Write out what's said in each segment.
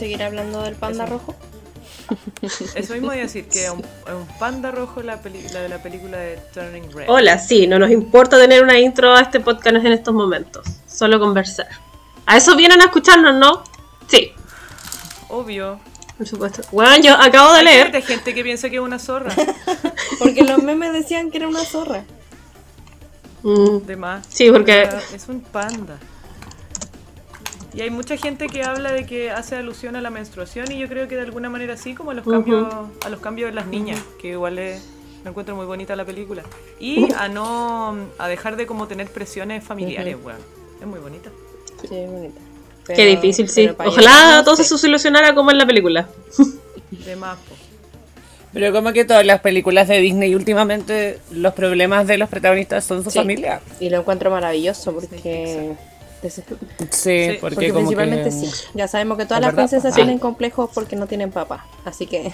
¿Vamos a seguir hablando del panda rojo? Eso mismo voy a decir, que es un, un panda rojo la, peli- la de la película de Turning Red. Hola, sí, no nos importa tener una intro a este podcast en estos momentos. Solo conversar. A eso vienen a escucharnos, ¿no? Sí, Obvio. por supuesto. Bueno, yo acabo de leer. Hay gente que piensa que es una zorra. Porque los memes decían que era una zorra. Mm, De más. Sí, porque- Es un panda. Y hay mucha gente que habla de que hace alusión a la menstruación y yo creo que de alguna manera sí, como a los cambios, a los cambios de las niñas, que igual es, me encuentro muy bonita la película. Y a no a dejar de como tener presiones familiares, weón. Es muy bonita. Sí, es bonita. Qué difícil, sí. Ojalá llegar, todo no se solucionara como en la película. De más, po. Pero como que todas las películas de Disney últimamente los problemas de los protagonistas son su Sí. familia. Y lo encuentro maravilloso porque... Sí, Sí, porque, Porque como principalmente que... sí. Ya sabemos que todas las verdad. princesas Sí. tienen complejos porque no tienen papá. Así que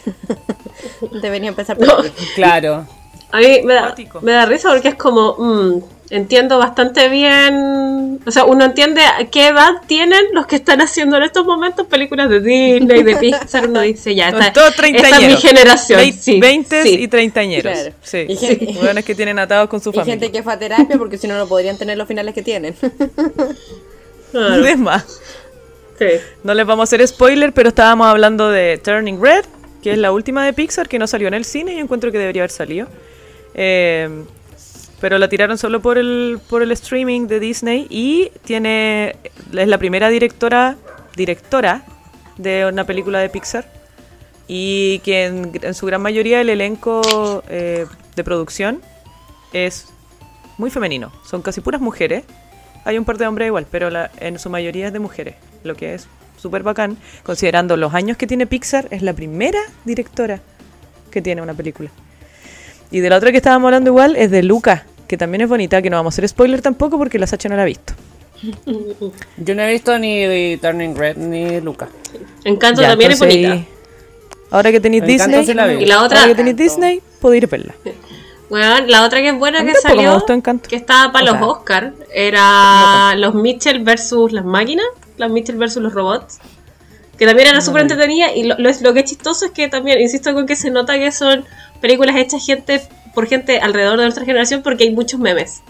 debería empezar por. Claro. A mí me da, me da risa porque es como, mm, entiendo bastante bien, o sea, uno entiende a qué edad tienen los que están haciendo en estos momentos películas de Disney, de Pixar, uno dice, ya, esta, todos esta es mi generación. Sí, Veintes sí. y treintañeros. Claro. Sí. Y gente- que tienen atados con su Y familia. gente que fue a terapia porque si no, no podrían tener los finales que tienen. Claro, De más. sí. No les vamos a hacer spoiler, pero estábamos hablando de Turning Red, que es la última de Pixar que no salió en el cine y encuentro que debería haber salido. Eh, pero la tiraron solo por el, por el streaming de Disney y tiene es la primera directora directora de una película de Pixar y que en, en su gran mayoría el elenco eh, de producción es muy femenino. Son casi puras mujeres. Hay un par de hombres igual, pero la- en su mayoría es de mujeres, lo que es súper bacán. Considerando los años que tiene Pixar, es la primera directora que tiene una película. Y de la otra que estábamos hablando igual es de Luca, que también es bonita, que no vamos a hacer spoiler tampoco porque la Sacha no la ha visto. Yo no he visto ni de Turning Red ni Luca. Encanto Ya, también es bonita. Ahora que tenéis Disney, sí la. Y la otra- ahora que tenéis Disney, podéis ir a verla. Bueno, la otra que es buena que salió, gustó que estaba para O los sea, Oscar, era los Mitchell versus las máquinas, las Mitchell versus los robots, que también era súper entretenida y lo, lo, es- lo que es chistoso es que también, insisto con que se nota que son películas hechas gente por gente alrededor de nuestra generación porque hay muchos memes.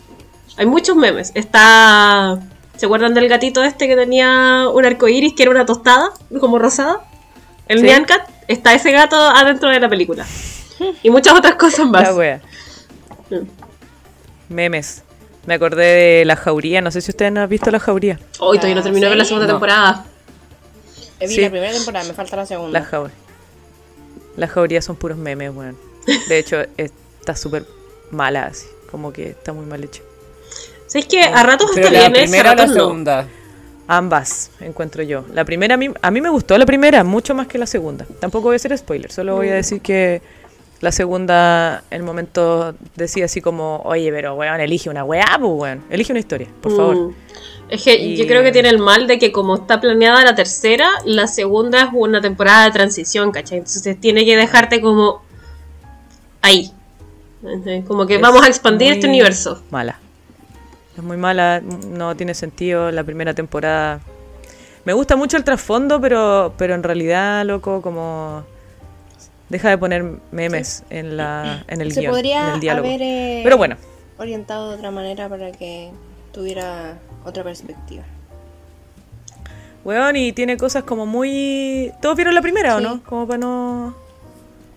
Hay muchos memes. Está... ¿Se acuerdan del gatito este que tenía un arco iris que era una tostada, como rosada? El Sí. Nyan Cat. Está ese gato adentro de la película. Y muchas otras cosas más. La wea. Memes. Me acordé de La Jauría, no sé si ustedes han visto La Jauría. Hoy todavía no terminó de ver la ¿sí? segunda No. temporada. Eh, Vi Sí. la primera temporada, me falta la segunda. La Jauría. Las Jaurías son puros memes, weón. De hecho, está súper mala así, como que está muy mal hecho. ¿Sabes que a ratos Pero está la bien, ¿eh? a primera o la ratos no. segunda. Ambas, encuentro yo. La primera, a mí, a mí me gustó la primera mucho más que la segunda. Tampoco voy a hacer spoiler, solo voy a decir que la segunda, en el momento, decía así como, oye, pero weón, elige una weá, pues weón. Elige una historia, por Mm. Es que Y- yo creo que tiene el mal de que como está planeada la tercera, la segunda es una temporada de transición, ¿cachai? Entonces tiene que dejarte como ahí. Como que Es vamos a expandir este universo. Mala. Es muy mala, no tiene sentido la primera temporada. Me gusta mucho el trasfondo, pero, pero en realidad, loco, como deja de poner memes en la en el Se guion, en podría el diálogo. haber eh, Pero bueno, orientado de otra manera para que tuviera otra perspectiva. weón, y tiene cosas como muy... ¿Todos vieron la primera o no? Como para no...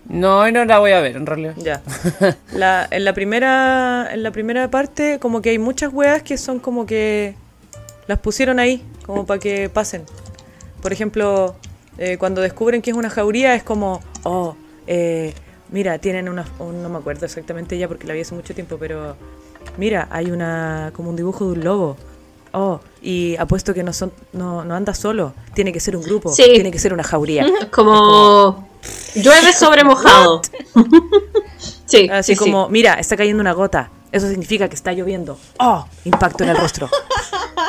No, no la voy a ver en realidad. Ya. La, en la primera en la primera parte como que hay muchas weas que son como que las pusieron ahí como para que pasen. Por ejemplo, eh, cuando descubren que es una jauría es como, oh, eh, mira, tienen una, un- no me acuerdo exactamente ya porque la vi hace mucho tiempo, pero mira, hay una como un dibujo de un lobo. Oh, y apuesto que no son no, no anda solo, tiene que ser un grupo, Sí. tiene que ser una jauría. Es como llueve sobre mojado. sí, Así sí, sí. como, mira, está cayendo una gota. Eso significa que está lloviendo. ¡Oh! Impacto en el rostro.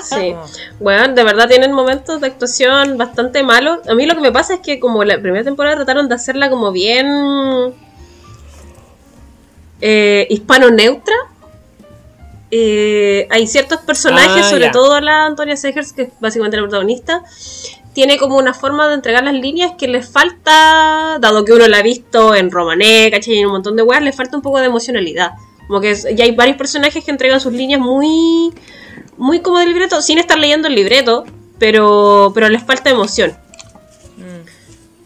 Sí. Bueno, de verdad tienen momentos de actuación bastante malos. A mí lo que me pasa es que como la primera temporada trataron de hacerla como bien eh, hispano-neutra. Eh, hay ciertos personajes, Ah, sobre ya. todo la Antonia Segers, que es básicamente la protagonista, tiene como una forma de entregar las líneas que le falta, dado que uno la ha visto en Romané, ¿cachai? Y en un montón de weas, le falta un poco de emocionalidad. Como que es- ya hay varios personajes que entregan sus líneas muy, muy como del libreto, sin estar leyendo el libreto, pero, pero les falta emoción.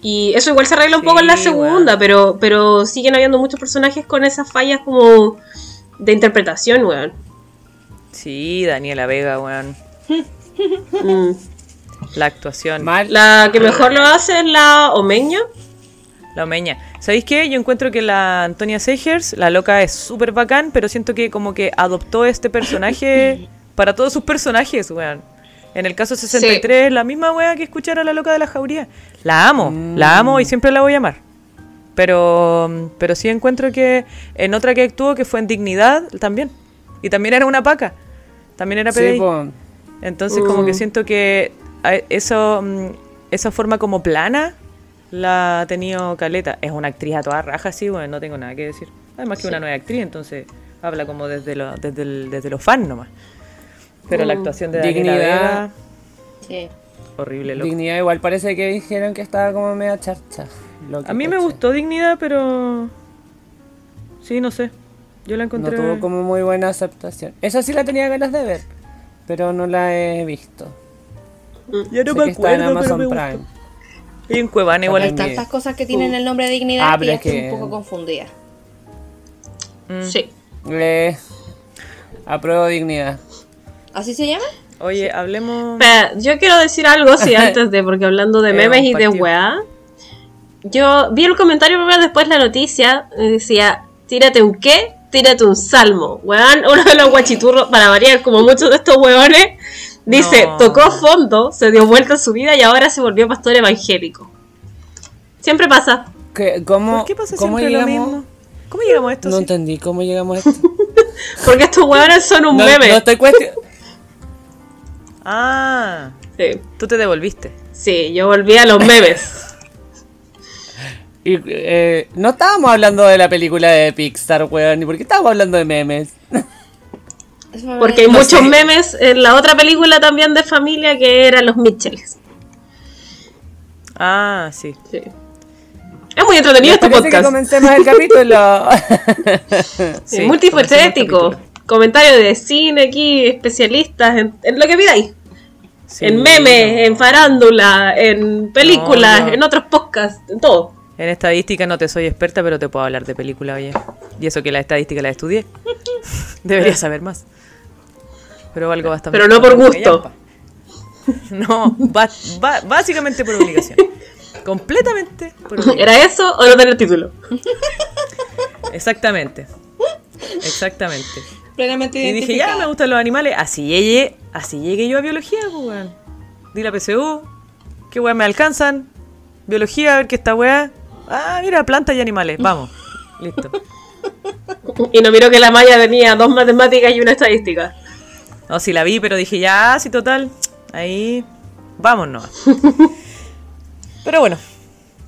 Y eso igual se arregla un poco en la segunda, pero, pero siguen habiendo muchos personajes con esas fallas como de interpretación, weón. Sí, Daniela Vega, weón. Mm. La actuación. Mal. La que mejor lo hace es la Omeña. La omeña. ¿Sabéis qué? Yo encuentro que la Antonia Segers, la loca, es súper bacán, pero siento que como que adoptó este personaje para todos sus personajes, weón. En el caso 63, la misma wea que escuchar a la loca de la jauría. La amo, la amo y siempre la voy a amar. Pero, pero sí encuentro que en otra que actuó, que fue en Dignidad, también. Y también era una paca. También era Sí, PDI. po. Entonces como que Mm. siento que a- eso, mm, esa forma como plana la ha tenido Caleta. Es una actriz a toda raja, sí, bueno, no tengo nada que decir. Además que una nueva actriz, entonces habla como desde, lo, desde, el, desde los fans nomás. Pero la Mm. actuación de Daniela Dignidad. Vega, Sí. horrible, loco. Dignidad igual parece que dijeron que estaba como media charcha. lo que A mí me gustó Dignidad, pero... Sí, no sé. Yo la No encontré... tuvo como muy buena aceptación. Esa sí la tenía ganas de ver, pero no la he visto. Ya no Sé me que está en acuerdo, pero Amazon me Prime. gustó. Y en Cuevana igual Hay es tantas cosas que tienen el nombre de dignidad Ah, que ya que- estoy un poco confundida. Mm. Sí. Le apruebo dignidad. ¿Así se llama? Oye, hablemos... Yo quiero decir algo, sí, antes de, porque hablando de Eh, memes y de weá. Yo vi el comentario primero, después la noticia, decía, tírate un qué, tírate un salmo. Weón, uno de los guachiturros, para variar, como muchos de estos weones, dice, No. tocó fondo, se dio vuelta en su vida y ahora se volvió pastor evangélico. Siempre pasa. ¿Qué, ¿Cómo, ¿Por qué pasa cómo siempre lo llegamos? mismo? ¿Cómo llegamos a esto? No sí? entendí cómo llegamos a esto. Porque estos weones son un no, meme. no estoy cuestionando. Ah, Sí. tú te devolviste. Sí, yo volví a los memes. Y, eh, no estábamos hablando de la película de Pixar, weón. ¿Y por qué estábamos hablando de memes? Porque hay muchos sé. memes en la otra película también de familia que eran los Mitchells. Ah, sí. Sí. Es muy entretenido ¿Les este parece que podcast. comencemos el capítulo? Sí, Sí, multifacético. Comentarios de cine aquí, especialistas, en, en lo que pidáis. Sí, en memes, no. en farándula, en películas, No, no. en otros podcasts, en todo. En estadística no te soy experta, pero te puedo hablar de película, oye. Y eso que la estadística la estudié. Debería saber más. Pero algo bastante. Pero no por gusto. No, ba- ba- básicamente por obligación. Completamente por obligación. ¿Era eso o no tener título? Exactamente. Exactamente. Plenamente Y dije, ya me gustan los animales. Así llegué, así llegué yo a biología, pues, weón. Di la PSU. ¿Qué weón me alcanzan? Biología, a ver qué esta weá. Ah, mira, plantas y animales. Vamos. Listo. Y no miró que la malla tenía dos matemáticas y una estadística. No, sí la vi, pero dije, ya, sí, total. Ahí. Vámonos. Pero bueno.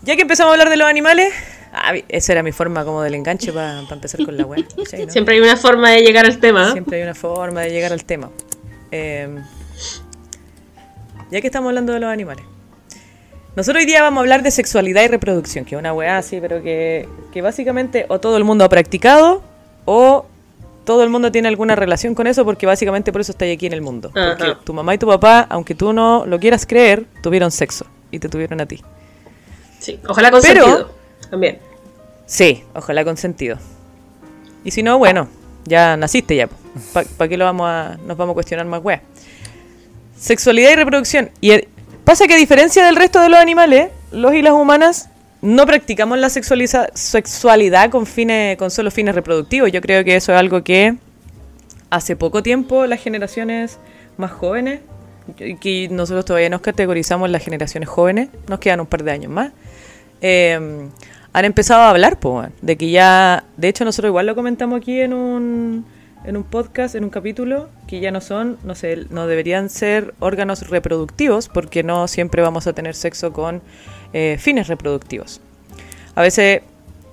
Ya que empezamos a hablar de los animales. Ah, esa era mi forma como del enganche para empezar con la weá. ¿cachai, no? Siempre hay una forma de llegar al tema. Siempre hay una forma de llegar al tema. Eh, ya que estamos hablando de los animales. Nosotros hoy día vamos a hablar de sexualidad y reproducción, que es una weá así, pero que, que básicamente o todo el mundo ha practicado o todo el mundo tiene alguna relación con eso porque básicamente por eso estáis aquí en el mundo. Porque tu mamá y tu papá, aunque tú no lo quieras creer, tuvieron sexo y te tuvieron a ti. Sí, ojalá con Pero- sentido. También. Sí, ojalá con sentido. Y si no, bueno, ya naciste ya. ¿Para qué lo vamos a, nos vamos a cuestionar más weá? Sexualidad y reproducción. Y pasa que a diferencia del resto de los animales, los y las humanas no practicamos la sexualidad con fines, con solo fines reproductivos. Yo creo que eso es algo que hace poco tiempo las generaciones más jóvenes, que nosotros todavía nos categorizamos las generaciones jóvenes, nos quedan un par de años más, eh, han empezado a hablar, po, de que ya, de hecho nosotros igual lo comentamos aquí en un, en un podcast, en un capítulo, que ya no son, no sé, no deberían ser órganos reproductivos, porque no siempre vamos a tener sexo con eh, fines reproductivos. A veces,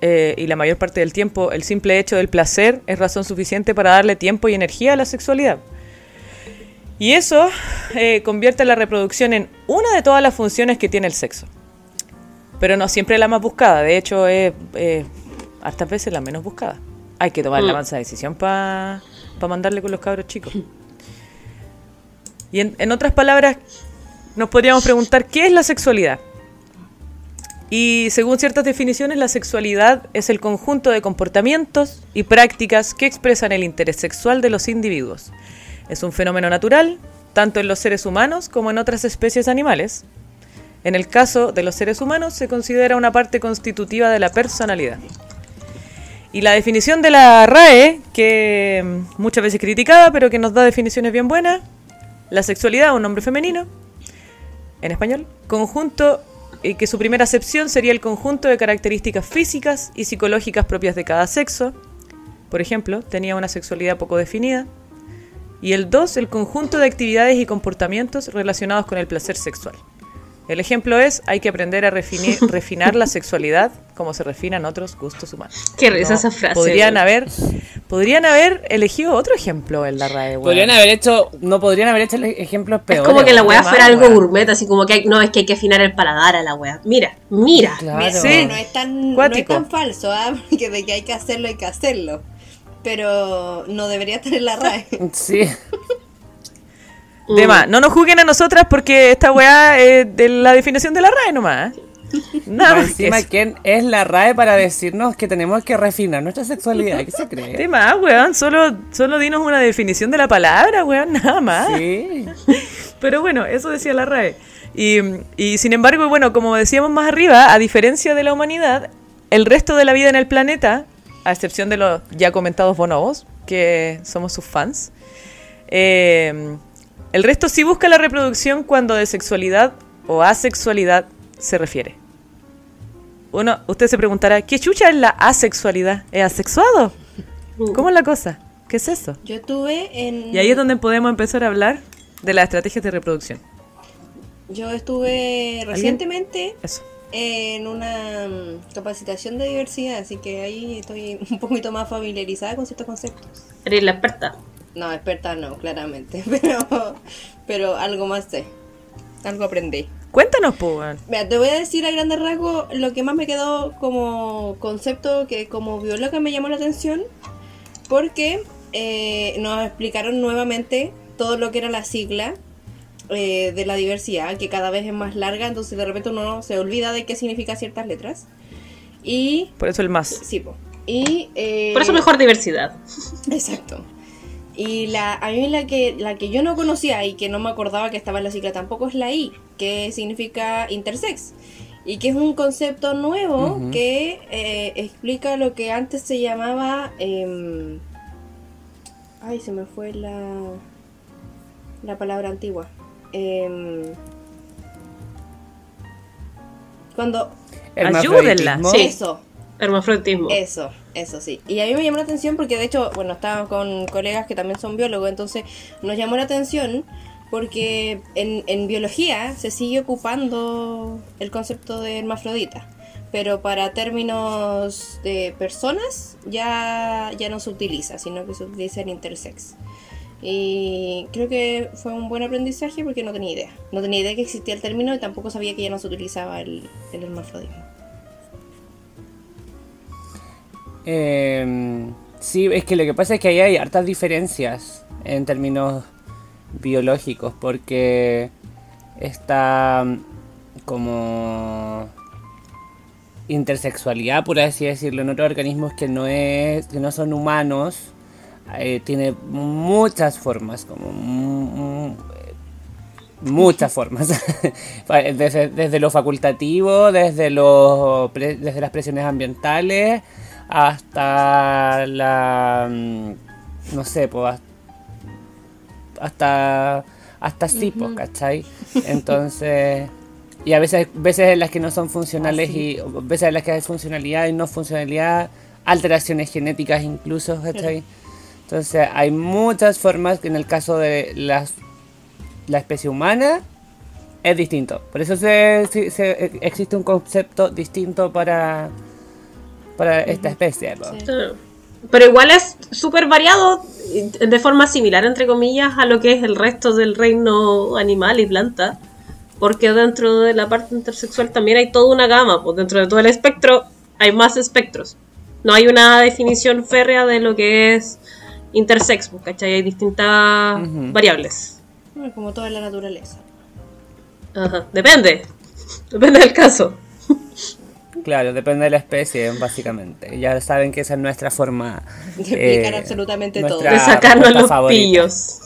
eh, y la mayor parte del tiempo, el simple hecho del placer es razón suficiente para darle tiempo y energía a la sexualidad. Y eso eh, convierte la reproducción en una de todas las funciones que tiene el sexo. Pero no siempre la más buscada, de hecho es hartas veces la menos buscada. Hay que tomar la Mm. mansa decisión para mandarle con los cabros chicos. Y en, en otras palabras, nos podríamos preguntar, ¿qué es la sexualidad? Y según ciertas definiciones, la sexualidad es el conjunto de comportamientos y prácticas que expresan el interés sexual de los individuos. Es un fenómeno natural, tanto en los seres humanos como en otras especies animales. En el caso de los seres humanos se considera una parte constitutiva de la personalidad. Y la definición de la RAE, que muchas veces criticada, pero que nos da definiciones bien buenas, la sexualidad, un nombre femenino, en español, conjunto y que su primera acepción sería el conjunto de características físicas y psicológicas propias de cada sexo. Por ejemplo, tenía una sexualidad poco definida. Y el 2, el conjunto de actividades y comportamientos relacionados con el placer sexual. El ejemplo es, hay que aprender a refinir- refinar la sexualidad como se refinan otros gustos humanos. Qué risa esa frase. Podrían haber, podrían haber elegido otro ejemplo en la RAE. Podrían haber hecho, no podrían haber hecho ejemplos Es peores. como que la weá fuera algo gourmet, así como que hay- no, es que hay que afinar el paladar a la weá. Mira, mira. Claro. Sí, no es tan, no es tan falso, ¿ah? Porque de que hay que hacerlo, hay que hacerlo. Pero no debería estar en la RAE. Sí. Mm. De más, no nos juzguen a nosotras porque esta weá es de la definición de la RAE nomás. ¿eh? Nada Más que encima. ¿quién es la RAE para decirnos que tenemos que refinar nuestra sexualidad? ¿Qué se cree? De más, weón, solo, solo dinos una definición de la palabra, weón, nada más. Sí. Pero bueno, eso decía la RAE. Y, y sin embargo, bueno, como decíamos más arriba, a diferencia de la humanidad, el resto de la vida en el planeta, a excepción de los ya comentados bonobos, que somos sus fans, eh, el resto sí busca la reproducción cuando de sexualidad o asexualidad se refiere. Uno, usted se preguntará, ¿qué chucha es la asexualidad? ¿Es asexuado? ¿Cómo es la cosa? ¿Qué es eso? Yo estuve en. Y ahí es donde podemos empezar a hablar de las estrategias de reproducción. Yo estuve recientemente Eso. en una mm, capacitación de diversidad, así que ahí estoy un poquito más familiarizada con ciertos conceptos. Eres la experta. No, experta no, claramente, pero, pero algo más sé. Algo aprendí. Cuéntanos, weón. Mira, te voy a decir a grandes rasgos lo que más me quedó como concepto que como bióloga me llamó la atención porque eh, nos explicaron nuevamente todo lo que era la sigla eh, de la diversidad, que cada vez es más larga, entonces de repente uno se olvida de qué significa ciertas letras. Y... Por eso el más. Sí, po. Y... eh, Por eso mejor diversidad. Exacto. Y la, a mí la que, la que yo no conocía y que no me acordaba que estaba en la sigla tampoco es la I, que significa intersex. Y que es un concepto nuevo que eh, explica lo que antes se llamaba... em, ay, se me fue la, la palabra antigua. Em, cuando... Ayúdenla. Sí. Eso, Hermafroditismo. eso, eso sí. Y a mí me llamó la atención porque de hecho, bueno, estaba con colegas que también son biólogos, entonces nos llamó la atención porque en, en biología se sigue ocupando el concepto de hermafrodita, pero para términos de personas ya, ya no se utiliza, sino que se utiliza el intersex. Y creo que fue un buen aprendizaje porque no tenía idea. No tenía idea que existía el término y tampoco sabía que ya no se utilizaba el, el hermafrodismo. Eh, sí, es que lo que pasa es que ahí hay hartas diferencias en términos biológicos, porque está mm, como intersexualidad, por así decirlo, en otros organismos que no es, que no son humanos, eh, tiene muchas formas, como mu- mu- muchas formas, desde, desde lo facultativo, desde los desde las presiones ambientales hasta la mm, no sé, pues hasta hasta sí, ¿cachai? Entonces, y a veces veces en las que no son funcionales y veces en las que hay funcionalidad y no funcionalidad, alteraciones genéticas incluso, ¿cachai? Entonces, hay muchas formas que en el caso de las la especie humana es distinto. Por eso se, se- se- existe un concepto distinto para para esta especie. Sí. Pero igual es súper variado de forma similar, entre comillas, a lo que es el resto del reino animal y planta. Porque dentro de la parte intersexual también hay toda una gama, pues dentro de todo el espectro hay más espectros. No hay una definición férrea de lo que es intersex, pues, ¿cachai? Hay distintas variables. Como toda la naturaleza. Ajá, depende. Depende del caso. Claro, depende de la especie, básicamente. Ya saben que esa es nuestra forma De explicar eh, absolutamente nuestra todo. De sacarnos los favorita. pillos.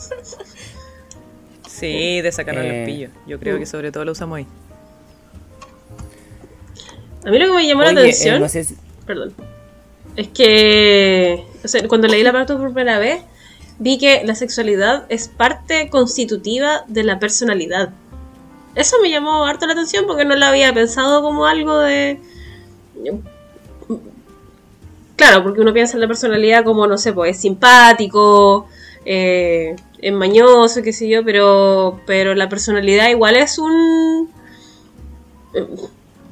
Sí, de sacarnos Eh, los pillos. Yo creo que sobre todo lo usamos ahí. A mí lo que me llamó Oye, la eh, atención. no sé si- Perdón. Es que o sea, cuando leí la parte por primera vez, vi que la sexualidad es parte constitutiva de la personalidad. Eso me llamó harto la atención porque no lo había pensado como algo de... Claro, porque uno piensa en la personalidad como, no sé, pues es simpático, eh, es mañoso, qué sé yo, pero, pero la personalidad igual es un...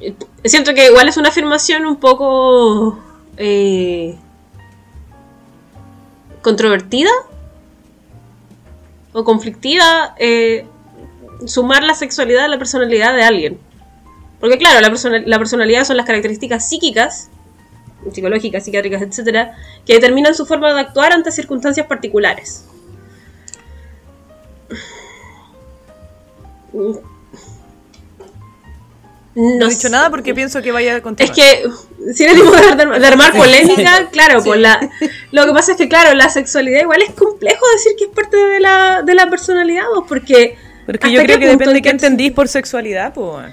eh, Siento que igual es una afirmación un poco eh, controvertida o conflictiva sumar la sexualidad a la personalidad de alguien. Porque claro, la, persona- la personalidad son las características psíquicas, psicológicas, psiquiátricas, etcétera, que determinan su forma de actuar ante circunstancias particulares. No, No he dicho nada porque pienso que vaya a Es continuar. que, sin ánimo de, de- de armar polémica, claro, pues la, lo que pasa es que, claro, la sexualidad igual es complejo decir que es parte de la, de la personalidad, pues, porque... Pero es que ¿hasta yo creo que depende de qué entendís por sexualidad, pues.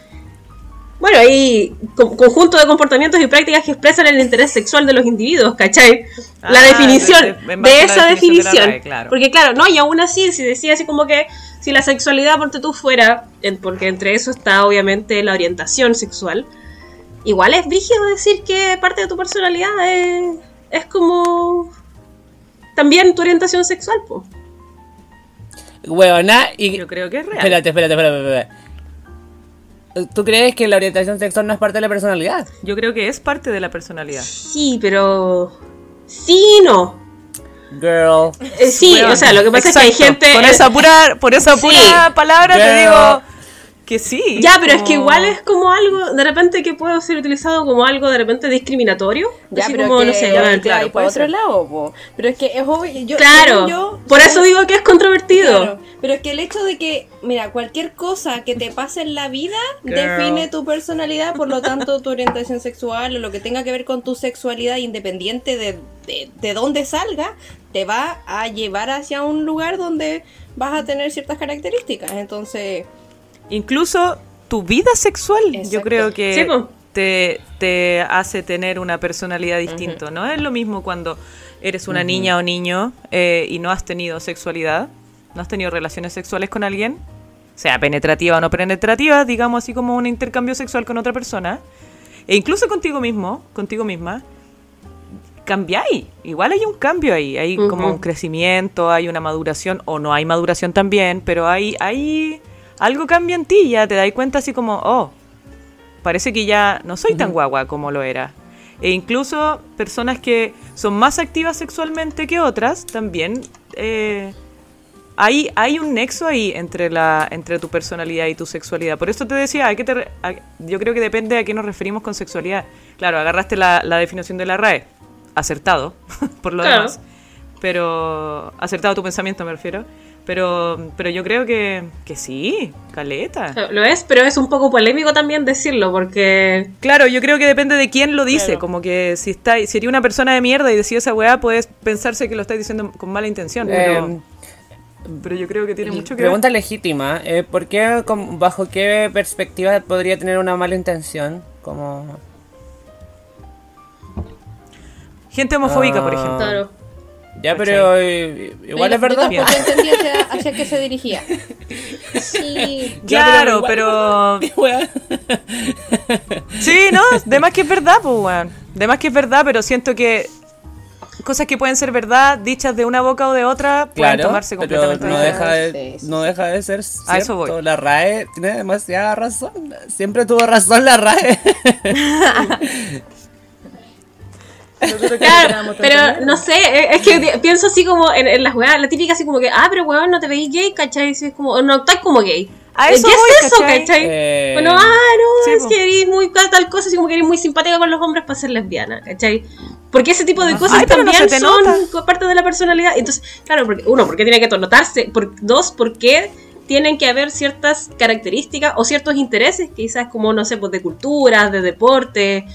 Bueno, hay con- conjunto de comportamientos y prácticas que expresan el interés sexual de los individuos, ¿cachai? la Ah, definición de- esa definición. RAE, claro. Porque claro, no, y aún así, si decía así como que si la sexualidad, ponte tú fuera, en- porque entre eso está obviamente la orientación sexual, igual es brígido decir que parte de tu personalidad es, es como también tu orientación sexual, pues. Huevona, y... Yo creo que es real. Espérate, espérate, espérate, espérate. ¿Tú crees que la orientación sexual no es parte de la personalidad? Yo creo que es parte de la personalidad. Sí, pero... Sí, y no. Girl. Eh, sí, o sea, lo que pasa es que hay gente... Con eh, esa pura, por esa Sí. pura palabra te digo que sí. Ya, pero es que igual es como algo, de repente que puede ser utilizado como algo de repente discriminatorio. Ya, así pero como, que, no sé, ya, bueno, claro, por otro lado, po. pero es que es obvio, yo, Claro, yo, por eso digo que es controvertido. Claro, pero es que el hecho de que, mira, cualquier cosa que te pase en la vida Girl. define tu personalidad, por lo tanto tu orientación sexual o lo que tenga que ver con tu sexualidad, independiente de, de, de dónde salga, te va a llevar hacia un lugar donde vas a tener ciertas características. Entonces, Incluso tu vida sexual, yo creo que Sí, te, te hace tener una personalidad distinta. No es lo mismo cuando eres una niña o niño eh, y no has tenido sexualidad, no has tenido relaciones sexuales con alguien, sea penetrativa o no penetrativa, digamos así como un intercambio sexual con otra persona, e incluso contigo mismo, contigo misma, cambiáis. Igual hay un cambio ahí, hay como un crecimiento, hay una maduración, o no hay maduración también, pero hay, hay algo cambia en ti, ya te das cuenta así como, oh, parece que ya no soy tan guagua como lo era. E incluso personas que son más activas sexualmente que otras, también eh, hay, hay un nexo ahí entre, la, entre tu personalidad y tu sexualidad. Por eso te decía, hay que te yo creo que depende a qué nos referimos con sexualidad. Claro, agarraste la, la definición de la RAE, acertado, por lo Claro. demás. Pero, acertado tu pensamiento me refiero. Pero, pero yo creo que, que sí, caleta. Lo es, pero es un poco polémico también decirlo, porque Claro, yo creo que depende de quién lo dice. Claro. Como que si está, si eres una persona de mierda y decís esa weá, puedes pensarse que lo estás diciendo con mala intención. Pero, Eh, pero yo creo que tiene mucho que pregunta legítima. eh, ¿Por qué, bajo qué perspectiva podría tener una mala intención? Como... ver. Gente homofóbica, por Ah. ejemplo. claro. Ya, pero eh, igual es verdad. Yo tampoco entendí hacia, hacia qué se dirigía. Sí. Ya, Claro, igual- pero. Sí, no, de más que es verdad, pues, weón. De más que es verdad, pero siento que cosas que pueden ser verdad, dichas de una boca o de otra, pueden Claro, tomarse pero completamente no deja, de, no deja de ser cierto. eso voy. La RAE tiene demasiada razón. Siempre tuvo razón la RAE. Claro, pero no sé, eh, es que pi- pienso así como en, en las weas, la típica así como que, ah, pero weón, no te veis gay, ¿cachai? Así es como, no estás como gay. A Eh, eso ¿Qué voy, es eso, ¿cachai? cachai? Eh, Bueno, ah, no, sí, es po. que eres muy tal cosa, así como que eres muy simpática con los hombres para ser lesbiana, ¿cachai? Porque ese tipo de cosas Ay, pero no también son parte de la personalidad. Entonces, claro, porque, uno, porque tiene que notarse, por, dos, porque tienen que haber ciertas características o ciertos intereses, quizás como, no sé, pues de cultura, de deporte,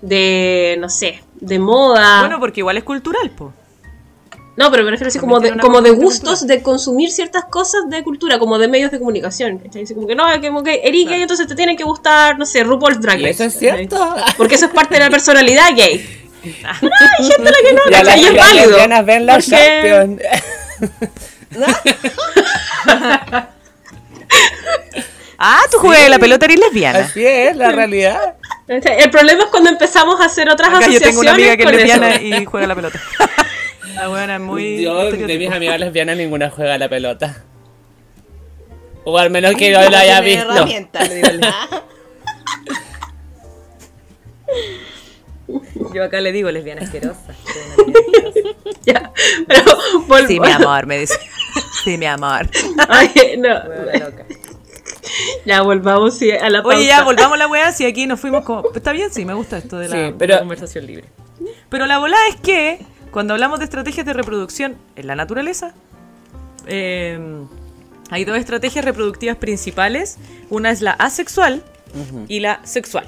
de, no sé, de moda. Bueno, porque igual es cultural, po. No, pero me refiero así como de, como de gustos de consumir ciertas cosas de cultura, como de medios de comunicación. ¿cachai? Como que no, como que eres gay, entonces te tienen que gustar, no sé, RuPaul's Drag ¿Y Race. eso es cierto? Porque eso es parte de la personalidad gay. No, hay gente a la que no, las. Y es las válido. lesbianas ven la Porque- Champions. Ah, tú juegas la pelota eres lesbiana. Así es la realidad. El problema es cuando empezamos a hacer otras Acá yo asociaciones tengo una amiga que es con lesbiana eso. y juega la pelota. La buena es muy. Yo, de mis amigas lesbianas, ninguna juega la pelota. O al menos que yo lo haya visto. Yo acá le digo lesbiana asquerosa. Ya, pero vol- Sí, mi amor, me dice. Sí, mi amor. Ay, no. Loca. Ya volvamos sí, a la pauta. Oye, ya, volvamos a la weá, si aquí nos fuimos como... Está bien, sí, me gusta esto de la, Sí, de pero- la conversación libre. Pero la volada es que, cuando hablamos de estrategias de reproducción en la naturaleza, eh, hay dos estrategias reproductivas principales. Una es la asexual y la sexual.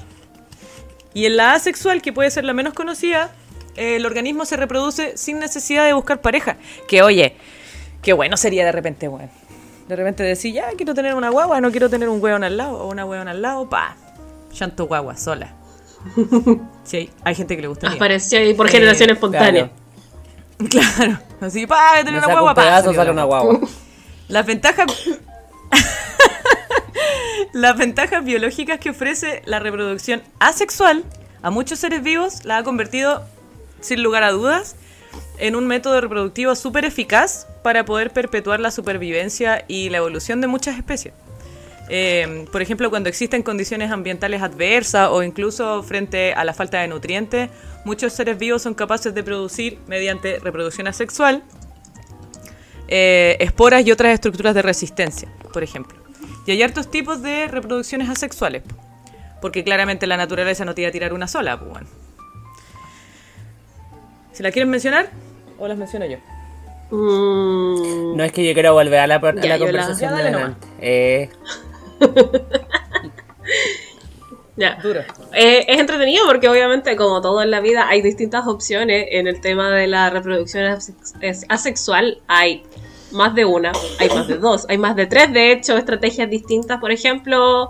Y en la asexual, que puede ser la menos conocida, eh, el organismo se reproduce sin necesidad de buscar pareja. Que oye, qué bueno sería de repente, weón. De repente decir, ya quiero tener una guagua, no quiero tener un hueón al lado o una hueón al lado, pa, llanto guagua sola. Sí, hay gente que le gustaría. Apareció ahí por Eh, generación espontánea. Claro, así, pa, voy a tener una guagua, un pa. sale una guagua. guagua. Las ventajas. Las ventajas biológicas que ofrece la reproducción asexual a muchos seres vivos la ha convertido, sin lugar a dudas, en un método reproductivo súper eficaz para poder perpetuar la supervivencia y la evolución de muchas especies. Eh, por ejemplo, cuando existen condiciones ambientales adversas o incluso frente a la falta de nutrientes, muchos seres vivos son capaces de producir, mediante reproducción asexual, eh, esporas y otras estructuras de resistencia, por ejemplo. Y hay hartos tipos de reproducciones asexuales, po, porque claramente la naturaleza no te iba a tirar una sola. pues, bueno. ¿Se la quieren mencionar o las menciono yo? Mm, No es que yo quiero volver a la, a Ya, la yo la- conversación Ya, de delante. Eh, ya. Duro. Eh, es entretenido porque obviamente como todo en la vida hay distintas opciones en el tema de la reproducción asexual hay más de una, hay más de dos, hay más de tres de hecho estrategias distintas, por ejemplo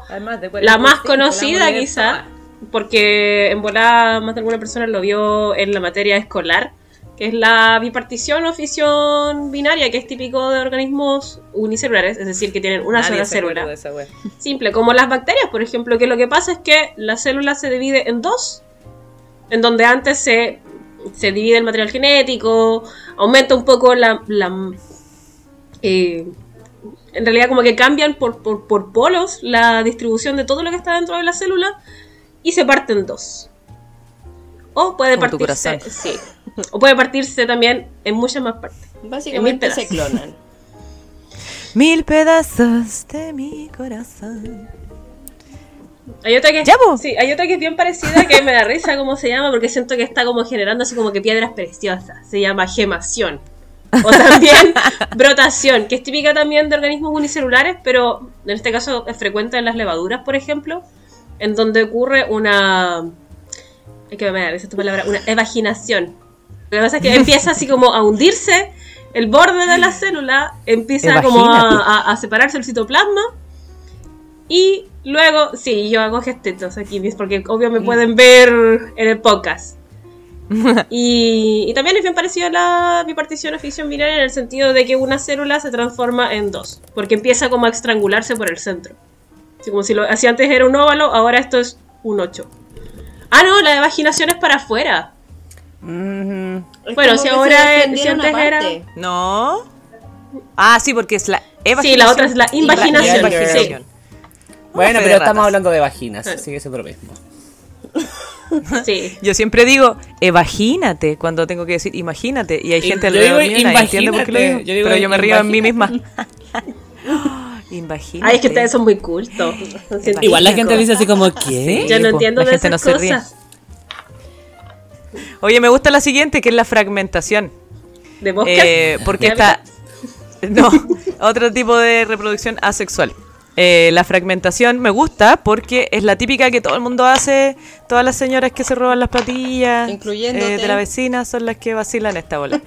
la más conocida quizá porque en volada más de alguna persona lo vio en la materia escolar que es la bipartición o fisión binaria que es típico de organismos unicelulares, es decir que tienen una sola célula. simple, como las bacterias, por ejemplo, que lo que pasa es que la célula se divide en dos, en donde antes se, se divide el material genético, aumenta un poco la... la, eh, en realidad como que cambian por, por, por polos la distribución de todo lo que está dentro de la célula y se parte en dos. O puede partirse, sí, o puede partirse también en muchas más partes. Básicamente se clonan. Mil pedazos de mi corazón. Hay otra que sí, hay otra que es bien parecida que me da risa cómo se llama porque siento que está como generando así como que piedras preciosas. Se llama gemación. O también brotación, que es típica también de organismos unicelulares, pero en este caso es frecuente en las levaduras, por ejemplo, en donde ocurre una es que me da risa esta palabra, una evaginación. Lo que pasa es que empieza así como a hundirse el borde de la célula, empieza como a, Evagínate. a- a separarse el citoplasma y luego, sí, yo hago gestitos aquí, porque obvio me pueden ver en el podcast. Y, y también es bien parecido a la bipartición o fisión binaria en el sentido de que una célula se transforma en dos, porque empieza como a estrangularse por el centro. Así como si lo hacía antes era un óvalo, ahora esto es un 8. Ah, no, la evaginación es para afuera. Bueno, si que ahora es- desprendieron si antes era-. No. Ah, sí, porque es la Sí, la otra es la invaginación. invaginación. Sí. Bueno, pero estamos hablando de vaginas, así que es lo mismo. Sí. Yo siempre digo, imagínate, cuando tengo que decir imagínate. Y hay gente alrededor mío nadie entiende por qué lo digo. imagínate. Yo digo, pero yo me río en mí misma. imagínate. Ay, es que ustedes son muy cultos. Igual la gente dice así como, ¿qué? Yo no entiendo la de gente esas no se ríe. Oye, me gusta la siguiente, que es la fragmentación. ¿De podcast? Eh, porque ¿De está. No, otro tipo de reproducción asexual. Eh, la fragmentación me gusta porque es la típica que todo el mundo hace. Todas las señoras que se roban las Incluyéndote. eh, de la vecina son las que vacilan esta bola.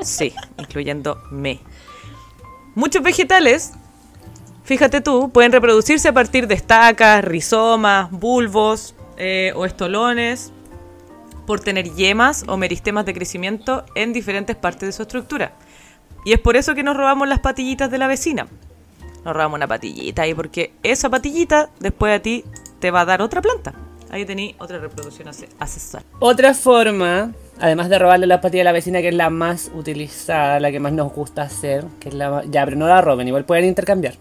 Sí, incluyéndome. Muchos vegetales, fíjate tú, pueden reproducirse a partir de estacas, rizomas, bulbos eh, o estolones por tener yemas o meristemas de crecimiento en diferentes partes de su estructura. Y es por eso que nos robamos las patillitas de la vecina. Nos robamos una patillita ahí porque esa patillita después a ti te va a dar otra planta. Ahí tení otra reproducción ase- asexual. Otra forma, además de robarle la patilla a la vecina, que es la más utilizada, la que más nos gusta hacer, que es la ya, pero no la roben, igual pueden intercambiar.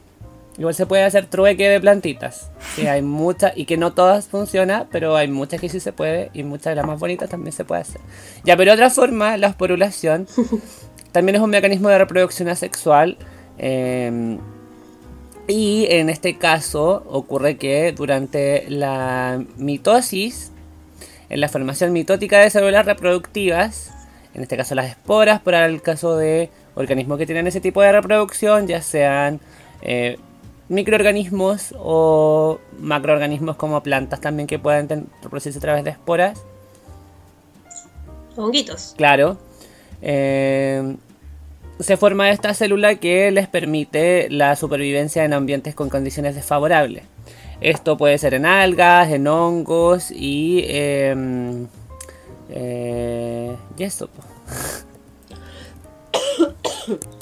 Igual se puede hacer trueque de plantitas. Sí, hay muchas, y que no todas funcionan, pero hay muchas que sí se puede, y muchas de las más bonitas también se puede hacer. Ya, pero otra forma, la esporulación, también es un mecanismo de reproducción asexual. eh, y en este caso ocurre que durante la mitosis, en la formación mitótica de células reproductivas, en este caso las esporas, para el caso de organismos que tienen ese tipo de reproducción, ya sean eh, microorganismos o macroorganismos como plantas también que pueden ten- reproducirse a través de esporas, Honguitos. claro. eh, se forma esta célula que les permite la supervivencia en ambientes con condiciones desfavorables. Esto puede ser en algas, en hongos y... em, eh, y eso.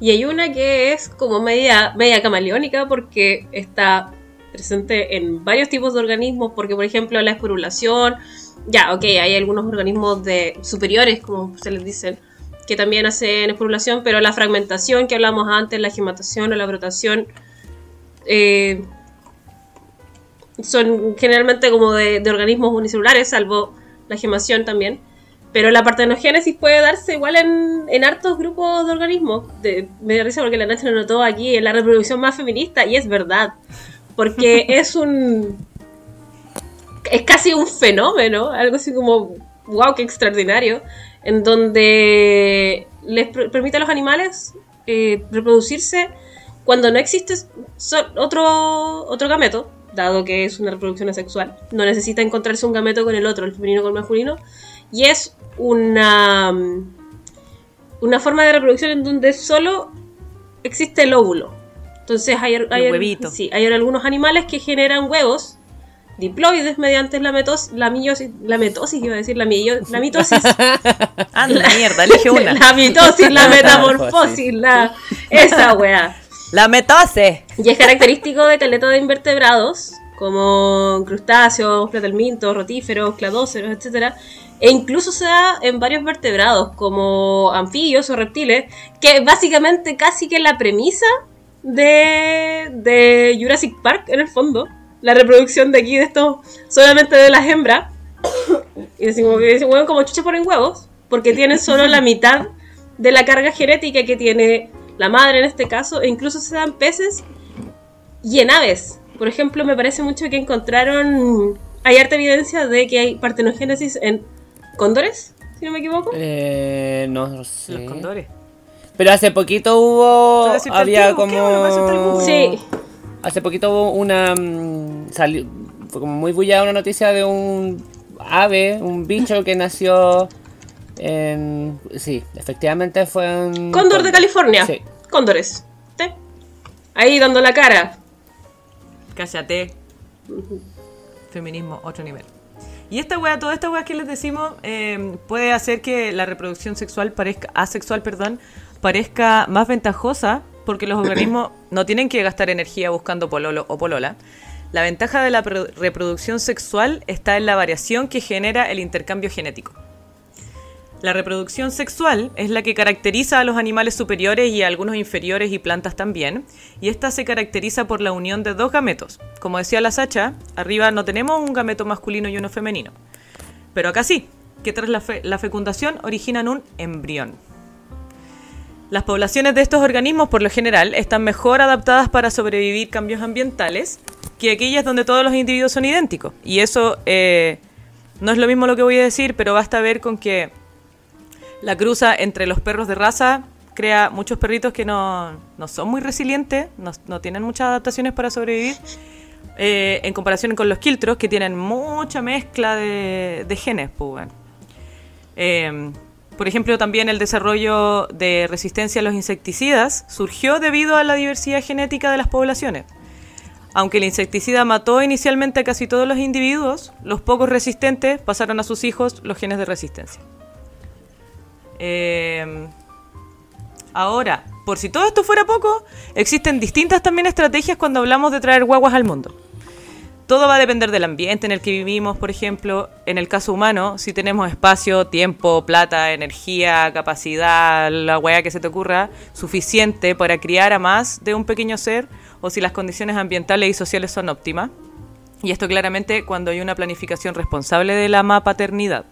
Y hay una que es como media, media camaleónica porque está presente en varios tipos de organismos, porque por ejemplo la esporulación, ya, ok, hay algunos organismos de superiores, como se les dicen, que también hacen esporulación, pero la fragmentación que hablamos antes, la gematación o la brotación, eh, son generalmente como de, de organismos unicelulares, salvo la gemación también. Pero la partenogénesis puede darse igual en, en hartos grupos de organismos. De, me da risa porque la Nacha lo notó aquí en la reproducción más feminista, y es verdad. Porque es un. Es casi un fenómeno, algo así como. ¡Wow! ¡Qué extraordinario! En donde les permite a los animales eh, reproducirse cuando no existe so- otro, otro gameto, dado que es una reproducción asexual. No necesita encontrarse un gameto con el otro, el femenino con el masculino. Y es una, mm, una forma de reproducción en donde solo existe el óvulo. Entonces hay, hay, sí, hay algunos animales que generan huevos diploides mediante la, metos, la, miosis, la metosis, iba a decir, la, la mitosis. Anda, mierda, elige una. la mitosis, la metamorfosis, la, esa weá. La metose. Y es característico de caleta de invertebrados, como crustáceos, platelmintos, rotíferos, cladóceros, etc. E incluso se da en varios vertebrados, como anfibios o reptiles, que básicamente casi que la premisa de, Jurassic Park, en el fondo. La reproducción de aquí de estos, solamente de las hembras. Y decimos que se mueven como chucha ponen huevos, porque tienen solo la mitad de la carga genética que tiene la madre en este caso, e incluso se dan peces y en aves. Por ejemplo, me parece mucho que encontraron, hay harta evidencia de que hay partenogénesis en cóndores, si no me equivoco. Eh, no sé. Los condores. Pero hace poquito hubo. Había. Bueno, como. Google. Sí, Hace poquito hubo una. mm, salió, fue como muy bullada una noticia de un ave, un bicho que nació en. Sí, efectivamente fue un. cóndor de California. Sí. Cóndores. ¿Sí? Ahí dando la cara. Cállate. Feminismo, otro nivel. Y esta wea, toda esta wea que les decimos, eh, puede hacer que la reproducción sexual parezca, asexual, perdón, parezca más ventajosa porque los organismos no tienen que gastar energía buscando pololo o polola. La ventaja de la pro- reproducción sexual está en la variación que genera el intercambio genético. La reproducción sexual es la que caracteriza a los animales superiores y a algunos inferiores y plantas también, y esta se caracteriza por la unión de dos gametos. Como decía la Sacha, arriba no tenemos un gameto masculino y uno femenino, pero acá sí, que tras la, fe- la fecundación originan un embrión. Las poblaciones de estos organismos, por lo general, están mejor adaptadas para sobrevivir cambios ambientales que aquellas donde todos los individuos son idénticos. Y eso eh, no es lo mismo lo que voy a decir, pero basta ver con que la cruza entre los perros de raza crea muchos perritos que no, no son muy resilientes, no, no tienen muchas adaptaciones para sobrevivir, eh, en comparación con los quiltros que tienen mucha mezcla de, de genes. pues. Eh, por ejemplo, también el desarrollo de resistencia a los insecticidas surgió debido a la diversidad genética de las poblaciones. Aunque el insecticida mató inicialmente a casi todos los individuos, los pocos resistentes pasaron a sus hijos los genes de resistencia. Eh, ahora, por si todo esto fuera poco, existen distintas también estrategias cuando hablamos de traer guaguas al mundo. Todo va a depender del ambiente en el que vivimos, por ejemplo, en el caso humano, si tenemos espacio, tiempo, plata, energía, capacidad, la hueá que se te ocurra, suficiente para criar a más de un pequeño ser, o si las condiciones ambientales y sociales son óptimas. Y esto claramente cuando hay una planificación responsable de la ma paternidad.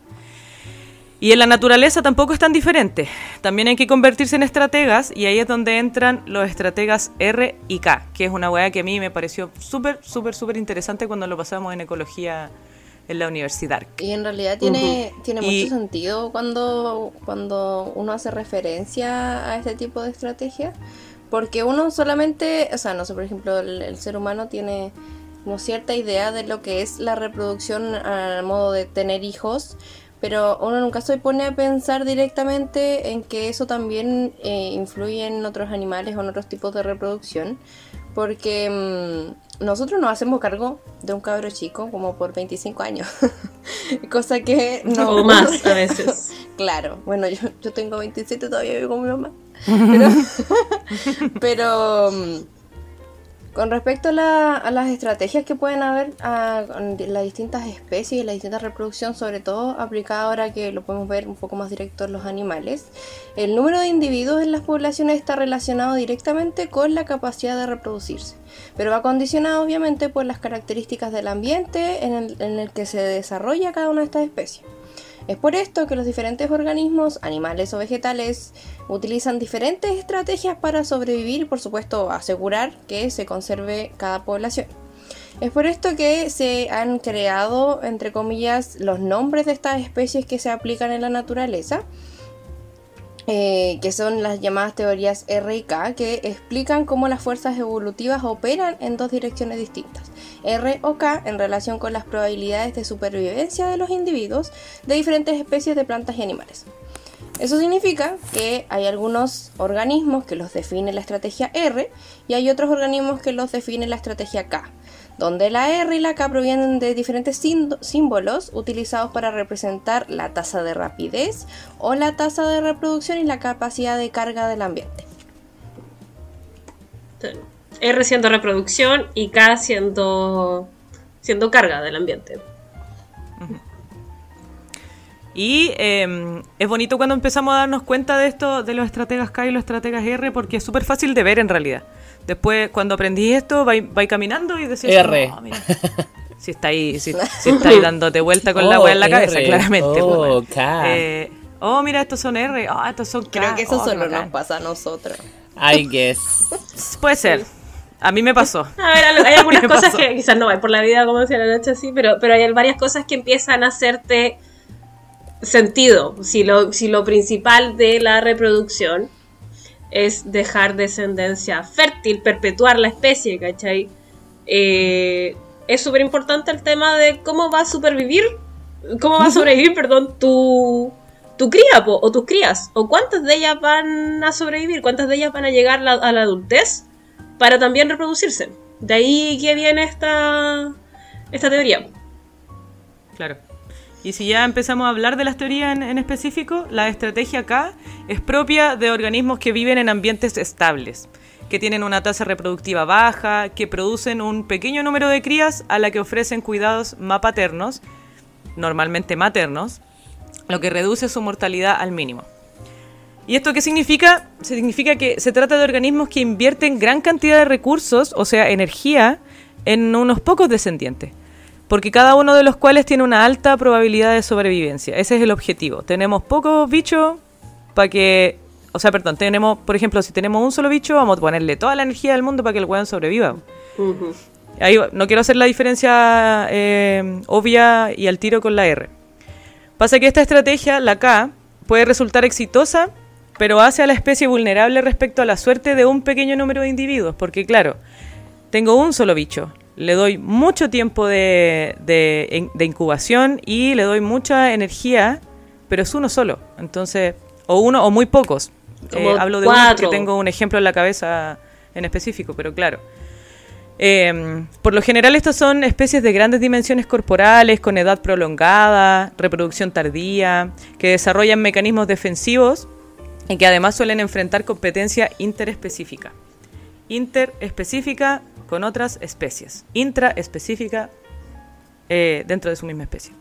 Y en la naturaleza tampoco es tan diferente. También hay que convertirse en estrategas y ahí es donde entran los estrategas R y K, que es una weá que a mí me pareció súper, súper, súper interesante cuando lo pasamos en ecología en la universidad. Y en realidad tiene, tiene Y- mucho sentido cuando, cuando uno hace referencia a este tipo de estrategia, porque uno solamente, o sea, no sé, por ejemplo, el, el ser humano tiene como cierta idea de lo que es la reproducción a modo de tener hijos, pero uno nunca se pone a pensar directamente en que eso también eh, influye en otros animales o en otros tipos de reproducción, porque mm, nosotros nos hacemos cargo de un cabro chico como por 25 años, cosa que no... O más a veces. Claro, bueno, yo, yo tengo 27, todavía vivo con mi mamá. Pero, pero, mm, con respecto a, la- a las estrategias que pueden haber a, las distintas especies y la distinta reproducción, sobre todo aplicada ahora que lo podemos ver un poco más directo en los animales, el número de individuos en las poblaciones está relacionado directamente con la capacidad de reproducirse, pero va condicionado obviamente por las características del ambiente en el- en el que se desarrolla cada una de estas especies. Es por esto que los diferentes organismos, animales o vegetales, utilizan diferentes estrategias para sobrevivir y por supuesto asegurar que se conserve cada población. Es por esto que se han creado, entre comillas, los nombres de estas especies que se aplican en la naturaleza, eh, que son las llamadas teorías R y K, que explican cómo las fuerzas evolutivas operan en dos direcciones distintas. R o K en relación con las probabilidades de supervivencia de los individuos de diferentes especies de plantas y animales. Eso significa que hay algunos organismos que los define la estrategia R y hay otros organismos que los define la estrategia K, donde la R y la K provienen de diferentes símbolos utilizados para representar la tasa de rapidez o la tasa de reproducción y la capacidad de carga del ambiente. R siendo reproducción y K siendo, siendo carga del ambiente. Y eh, es bonito cuando empezamos a darnos cuenta de esto, de los estrategas K y los estrategas R, porque es súper fácil de ver en realidad. Después, cuando aprendí esto, vais vais caminando y decís... R. "Oh, mira". Si está ahí, si, si está ahí dándote vuelta con la Oh, weá en la cabeza, claramente. Oh, pues. K. Eh, oh, mira, estos son R. Oh, estos son K. Creo que eso Oh, solo nos pasa a nosotros. I guess. Puede ser. A mí me pasó. A ver, hay algunas ¿Qué cosas pasó? que quizás no va por la vida, como decía la noche así, pero, pero hay varias cosas que empiezan a hacerte sentido. Si lo, si lo principal de la reproducción es dejar descendencia fértil, perpetuar la especie, ¿cachai? Eh, es súper importante el tema de cómo va a supervivir, cómo va a sobrevivir, perdón, tu, tu cría po, o tus crías, o cuántas de ellas van a sobrevivir, cuántas de ellas van a llegar la- a la adultez para también reproducirse. De ahí que viene esta, esta teoría. Claro. Y si ya empezamos a hablar de las teorías en, en específico, la estrategia acá es propia de organismos que viven en ambientes estables, que tienen una tasa reproductiva baja, que producen un pequeño número de crías a la que ofrecen cuidados más paternos, normalmente maternos, lo que reduce su mortalidad al mínimo. ¿Y esto qué significa? Significa que se trata de organismos que invierten gran cantidad de recursos, o sea, energía, en unos pocos descendientes. Porque cada uno de los cuales tiene una alta probabilidad de sobrevivencia. Ese es el objetivo. Tenemos pocos bichos para que... O sea, perdón, tenemos, por ejemplo, si tenemos un solo bicho, vamos a ponerle toda la energía del mundo para que el weón sobreviva. Ahí no quiero hacer la diferencia eh, obvia y al tiro con la R. Pasa que esta estrategia, la K, puede resultar exitosa, pero hace a la especie vulnerable respecto a la suerte de un pequeño número de individuos. Porque claro, tengo un solo bicho, le doy mucho tiempo de, de- incubación y le doy mucha energía, pero es uno solo. Entonces, o uno o muy pocos. Eh, hablo de uno porque tengo un ejemplo en la cabeza en específico, pero claro. Eh, por lo general estos son especies de grandes dimensiones corporales, con edad prolongada, reproducción tardía, que desarrollan mecanismos defensivos y que además suelen enfrentar competencia interespecífica. Interespecífica con otras especies. Intraespecífica eh, dentro de su misma especie.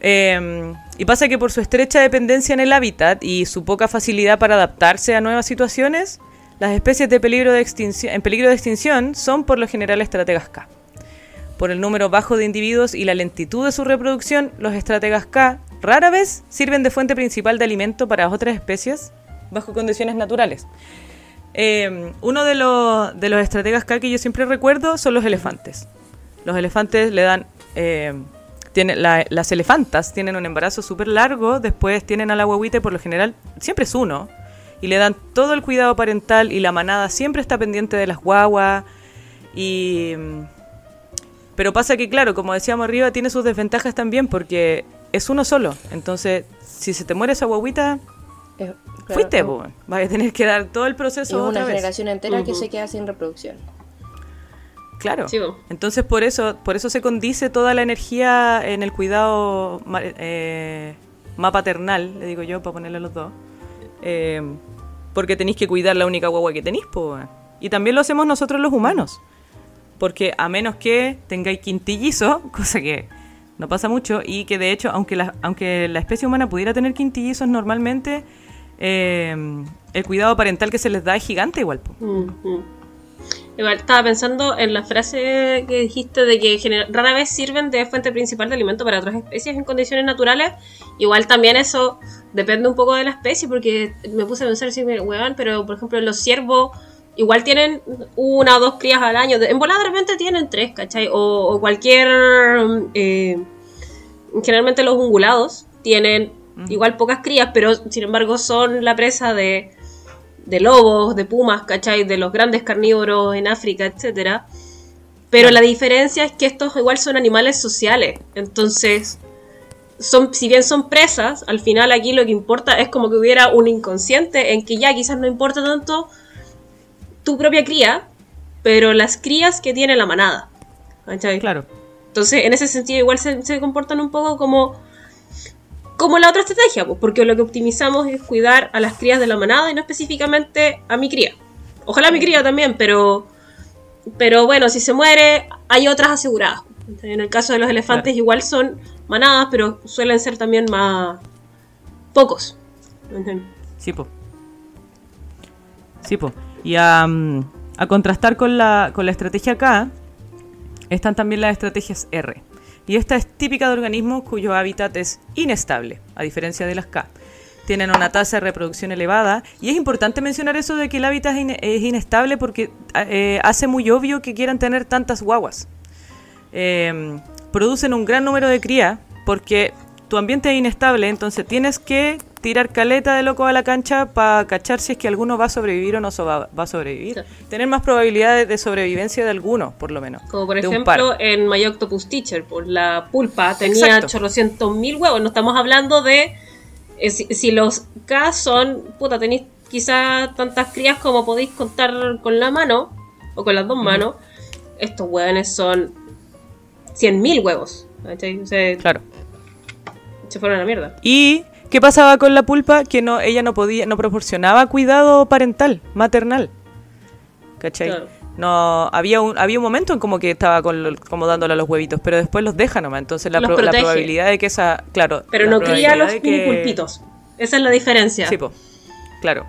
Eh, y pasa que por su estrecha dependencia en el hábitat y su poca facilidad para adaptarse a nuevas situaciones, las especies de peligro de extinción, en peligro de extinción son por lo general estrategas K. Por el número bajo de individuos y la lentitud de su reproducción, los estrategas K rara vez sirven de fuente principal de alimento para otras especies bajo condiciones naturales. Eh, uno de los, de los estrategas que yo siempre recuerdo son los elefantes. Los elefantes le dan... eh, las elefantas tienen un embarazo súper largo, después tienen a la y por lo general siempre es uno. Y le dan todo el cuidado parental y la manada siempre está pendiente de las guaguas. Y... mm, Pero pasa que, claro, como decíamos arriba, tiene sus desventajas también porque es uno solo. Entonces, si se te muere esa guaguita, Es- claro, fuiste, es- po, vas a tener que dar todo el Es proceso otra una vez. generación entera que se queda sin reproducción. Claro. Entonces por eso, por eso se condice toda la energía en el cuidado eh, más paternal, le digo yo, para ponerle a los dos. Eh, porque tenéis que cuidar la única guagua que tenéis, weón. Y también lo hacemos nosotros los humanos. Porque a menos que tengáis quintillizo, cosa que no pasa mucho, y que de hecho, aunque la, aunque la especie humana pudiera tener quintillizos normalmente, eh, el cuidado parental que se les da es gigante igual. po. Ujú. Igual estaba pensando en la frase que dijiste de que rara vez sirven de fuente principal de alimento para otras especies en condiciones naturales. Igual también eso depende un poco de la especie, porque me puse a pensar, sí, me- weón, pero por ejemplo los ciervos igual tienen una o dos crías al año. En volada de repente tienen tres, ¿cachai? O, cualquier... eh, generalmente los ungulados tienen igual pocas crías, pero sin embargo son la presa de de lobos, de pumas, ¿cachai? De los grandes carnívoros en África, etcétera. Pero la diferencia es que estos igual son animales sociales. Entonces, son, si bien son presas, al final aquí lo que importa es como que hubiera un inconsciente en que ya quizás no importa tanto tu propia cría, pero las crías que tiene la manada. ¿cachai? Claro. Entonces, en ese sentido, igual se, se comportan un poco como, como la otra estrategia, pues, porque lo que optimizamos es cuidar a las crías de la manada y no específicamente a mi cría. Ojalá a mi cría también, pero, pero bueno, si se muere, hay otras aseguradas. En el caso de los elefantes, Claro. igual son manadas, pero suelen ser también más pocos. Sí, po. Sí, po. Y a, mm, a contrastar con la, con la estrategia K, están también las estrategias R. Y esta es típica de organismos cuyo hábitat es inestable, a diferencia de las K. Tienen una tasa de reproducción elevada. Y es importante mencionar eso de que el hábitat es, ine- es inestable porque eh, hace muy obvio que quieran tener tantas guaguas. Eh, producen un gran número de cría porque tu ambiente es inestable, entonces tienes que tirar caleta de loco a la cancha para cachar si es que alguno va a sobrevivir o no so- va, va a sobrevivir. Tener más probabilidades de sobrevivencia de alguno, por lo menos. Como por ejemplo en My Octopus Teacher, por la pulpa tenía chorrocientos mil huevos. No estamos hablando de eh, si, si los K son, puta, tenéis quizás tantas crías como podéis contar con la mano o con las dos manos. Estos huevones son cien mil huevos. ¿cachai? O sea, Claro. se fueron a la mierda. ¿Y qué pasaba con la pulpa? Que no, ella no podía, no proporcionaba cuidado parental, maternal. ¿Cachai? Claro. no había un, había un momento en como que estaba con lo- como dándole a los huevitos, pero después los deja nomás. Entonces la, pro- probabilidad de que esa, claro, Pero no cría los que- pulpitos. Esa es la diferencia. Sí, po. Claro.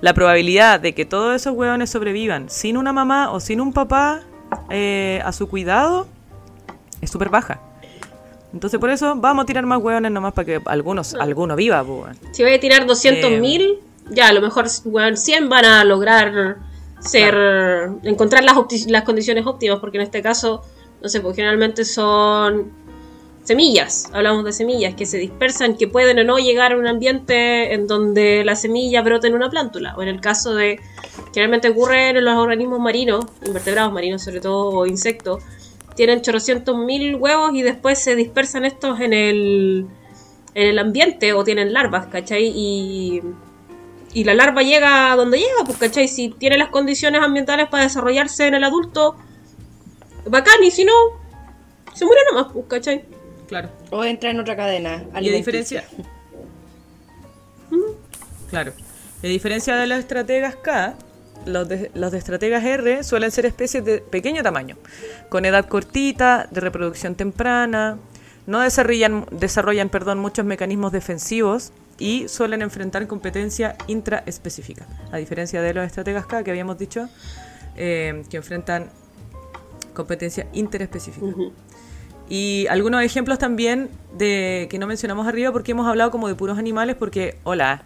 La probabilidad de que todos esos hueones sobrevivan sin una mamá o sin un papá eh, a su cuidado es súper baja. Entonces por eso vamos a tirar más hueones nomás para que algunos, alguno viva, weón. Si voy a tirar 200.000, ya a lo mejor weón, 100 van a lograr ser encontrar las, las condiciones óptimas, porque en este caso, no sé, pues generalmente son semillas, hablamos de semillas que se dispersan, que pueden o no llegar a un ambiente en donde la semilla brota en una plántula, o en el caso de, generalmente ocurre en los organismos marinos, invertebrados marinos sobre todo, o insectos, tienen chorrocientos mil huevos y después se dispersan estos en el, en el ambiente o tienen larvas, ¿cachai? Y, y la larva llega a donde llega, pues, ¿cachai? Si tiene las condiciones ambientales para desarrollarse en el adulto, bacán, y si no, se muere nomás, pues, ¿cachai? Claro. O entra en otra cadena. Y a diferencia. Claro. Y a diferencia de los estrategas K, los de, los de estrategas R suelen ser especies de pequeño tamaño, con edad cortita, de reproducción temprana, no desarrollan, desarrollan perdón, muchos mecanismos defensivos y suelen enfrentar competencia intraespecífica. A diferencia de los estrategas K que habíamos dicho, eh, que enfrentan competencia interespecífica. Y algunos ejemplos también de que no mencionamos arriba porque hemos hablado como de puros animales porque, hola,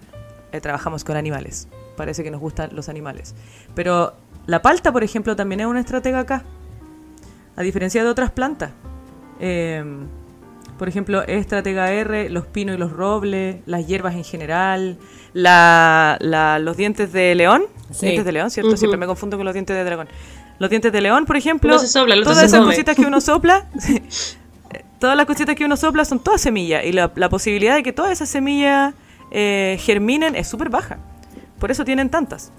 eh, trabajamos con animales. Parece que nos gustan los animales. Pero la palta, por ejemplo, también es una estratega acá. A diferencia de otras plantas. Eh, por ejemplo, es estratega R, los pinos y los robles, las hierbas en general, la, la- los dientes de león. Sí. Dientes de león, ¿cierto? Siempre me confundo con los dientes de dragón. Los dientes de león, por ejemplo. Uno se sopla, todas se esas come. cositas que uno sopla. todas las cositas que uno sopla son todas semillas. Y la, la posibilidad de que todas esas semillas eh, germinen es súper baja. Por eso tienen tantas.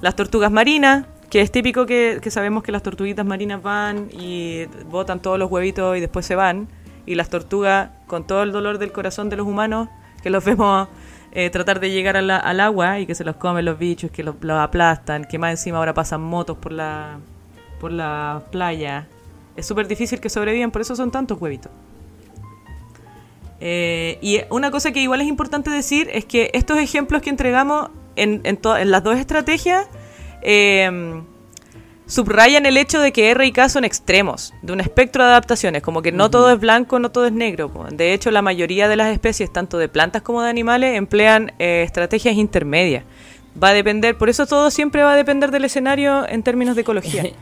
Las tortugas marinas, que es típico que, sabemos que las tortuguitas marinas van y botan todos los huevitos y después se van. Y las tortugas, con todo el dolor del corazón de los humanos, que los vemos eh, tratar de llegar al agua y que se los comen los bichos, que los, los aplastan, que más encima ahora pasan motos por la, por la playa. Es súper difícil que sobrevivan, por eso son tantos huevitos. Eh, y una cosa que igual es importante decir es que estos ejemplos que entregamos en, en, las dos estrategias eh, subrayan el hecho de que R y K son extremos, de un espectro de adaptaciones, como que no todo es blanco, no todo es negro. De hecho, la mayoría de las especies, tanto de plantas como de animales, emplean eh, estrategias intermedias. Va a depender, por eso todo siempre va a depender del escenario en términos de ecología.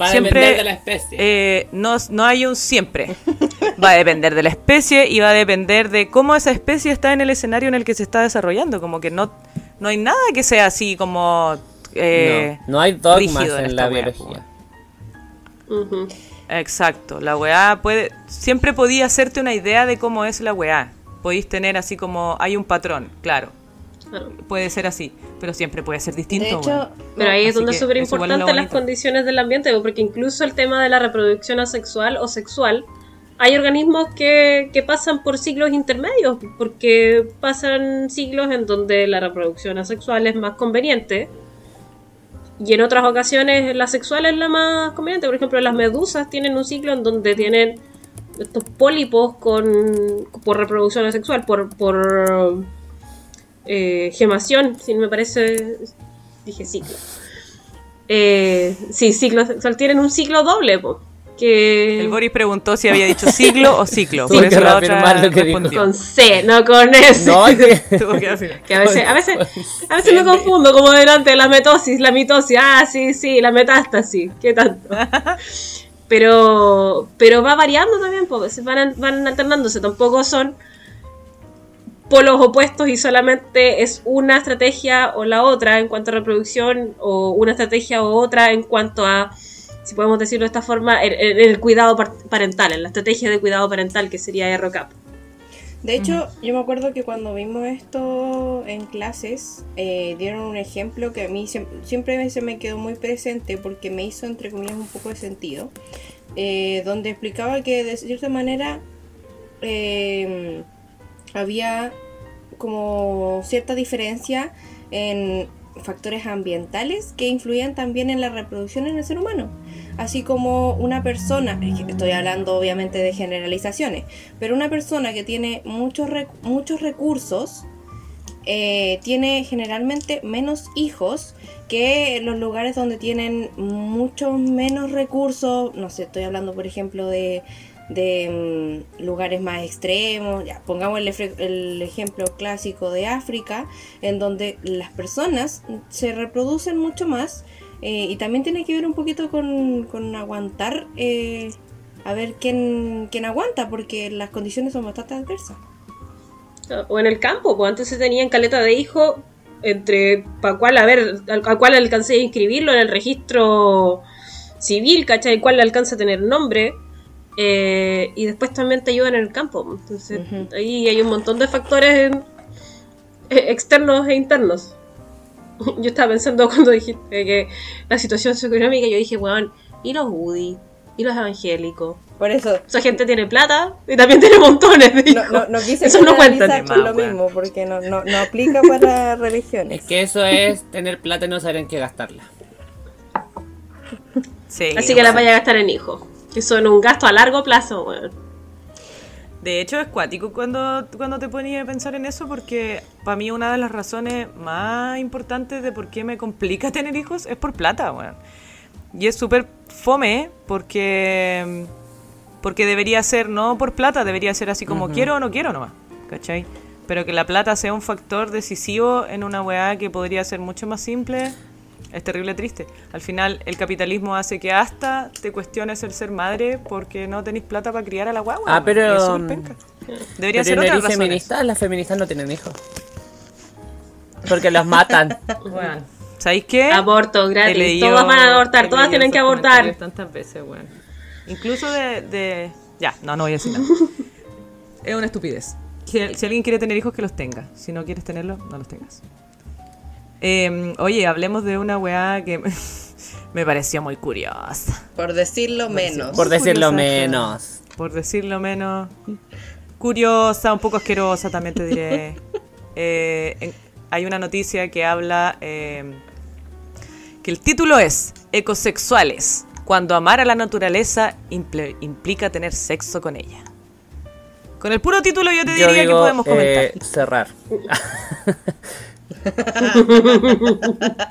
Va a Siempre, depender de la especie. eh, no, no hay un siempre. Va a depender de la especie y va a depender de cómo esa especie está en el escenario en el que se está desarrollando. Como que no, no hay nada que sea así como... eh, no, no hay dogmas en, esta la wea, biología. Exacto, la weá puede... Siempre podía hacerte una idea de cómo es la weá. Podéis tener así como... Hay un patrón, claro. Claro. Puede ser así, pero siempre puede ser distinto. De hecho, weón. Pero ahí es Así donde es súper importante las bonito. condiciones del ambiente, porque incluso el tema de la reproducción asexual o sexual, hay organismos que, que pasan por ciclos intermedios, porque pasan ciclos en donde la reproducción asexual es más conveniente. Y en otras ocasiones la sexual es la más conveniente. Por ejemplo, las medusas tienen un ciclo en donde tienen estos pólipos con por reproducción asexual, por, por eh, gemación, si me parece, dije ciclo. Eh, sí, ciclo sexual, tienen un ciclo doble, que El Boris preguntó si había dicho siglo o ciclo. Por eso la otra lo que con C, no con S. No, que- Tuvo que afirmar. Que a veces, a veces, a veces me confundo como delante de la metosis, la mitosis, ah, sí, sí, la metástasis, ¿qué tanto? Pero, pero va variando también, pues, van, van alternándose, tampoco son polos opuestos y solamente es una estrategia o la otra en cuanto a reproducción o una estrategia o otra en cuanto a, si podemos decirlo de esta forma, el, el- el cuidado par- parental, en la estrategia de cuidado parental que sería RCAP. De hecho, yo me acuerdo que cuando vimos esto en clases, eh, dieron un ejemplo que a mí siem- siempre se me quedó muy presente porque me hizo, entre comillas, un poco de sentido, eh, donde explicaba que de cierta manera eh, había como cierta diferencia en factores ambientales que influyen también en la reproducción en el ser humano. Así como una persona, estoy hablando obviamente de generalizaciones, pero una persona que tiene muchos, muchos recursos eh, tiene generalmente menos hijos que los lugares donde tienen muchos menos recursos. No sé, estoy hablando por ejemplo de, de mm, lugares más extremos. Ya, pongamos el, ejemplo clásico de África, en donde las personas se reproducen mucho más. eh, y también tiene que ver un poquito con, aguantar, eh, a ver quién, quién aguanta, porque las condiciones son bastante adversas. O en el campo, pues antes se tenían caleta de hijos entre para cuál, a ver, cual alcancé a inscribirlo en el registro civil, ¿cachai? Le alcanza a tener nombre. Eh, y después también te ayudan en el campo. Entonces, Ujú. ahí hay un montón de factores eh, externos e internos. Yo estaba pensando cuando dijiste que la situación socioeconómica, yo dije, weón, ¿y los Woody? ¿Y los evangélicos? Por eso, Esa gente tiene plata y también tiene montones de No, hijos. no, no quise Eso no cuenta. lo mismo, porque no, no, no aplica para religiones. Es que eso es tener plata y no saber en qué gastarla. Sí, Así que las weón. vaya a gastar en hijos. Que son un gasto a largo plazo, weón. De hecho, es cuático cuando, cuando te ponías a pensar en eso, porque para mí una de las razones más importantes de por qué me complica tener hijos es por plata, weón. Y es súper fome, porque, porque debería ser no por plata, debería ser así como quiero o no quiero nomás, ¿cachai? Pero que la plata sea un factor decisivo en una weá que podría ser mucho más simple, es terrible triste. Al final, el capitalismo hace que hasta te cuestiones el ser madre porque no tenéis plata para criar a la guagua. Ah, pero, es mm, penca. Debería Pero ser otra razón. feminista, las feministas no tienen hijos. Porque los matan. Bueno, ¿sabéis qué? Aborto gratis. leído- Todas van a abortar, todas tienen que abortar. Tantas veces, weón. Incluso de, de- Ya, no, no voy a decir nada. es una estupidez. Si, si alguien quiere tener hijos, que los tenga. Si no quieres tenerlos, no los tengas. Eh, oye, hablemos de una weá que me pareció muy curiosa. Por decirlo menos. Por decirlo menos. Por decirlo menos. Curiosa, un poco asquerosa también te diré. Eh, en- hay una noticia que habla eh, que el título es Ecosexuales, cuando amar a la naturaleza implica tener sexo con ella. Con el puro título yo te Yo diría digo, que podemos comentar. eh, cerrar.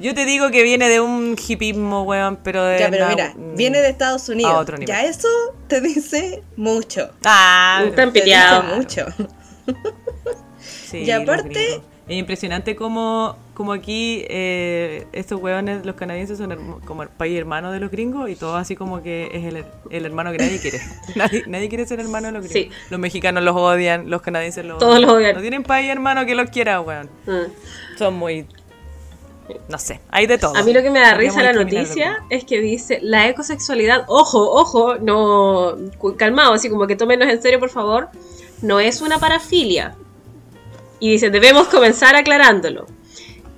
Yo te digo que viene de un hipismo, weón, pero de... Ya, pero mira, viene de Estados Unidos. a otro nivel. Ya eso te dice mucho. Ah, dice piteados. mucho. Sí, Y aparte-. Es impresionante como, como aquí eh, estos hueones, los canadienses, son hermo- como el país hermano de los gringos y todo así como que es el, el hermano que nadie quiere. nadie, nadie quiere ser hermano de los gringos. Sí. Los mexicanos los odian, los canadienses los Todos los odian. No tienen país hermano que los quiera, weón. Mm. Son muy... No sé, hay de todo. A mí lo que me da risa la noticia es que dice la ecosexualidad, ojo, ojo, no, calmado, así como que tómenos en serio por favor, no es una parafilia. Y dice, debemos comenzar aclarándolo.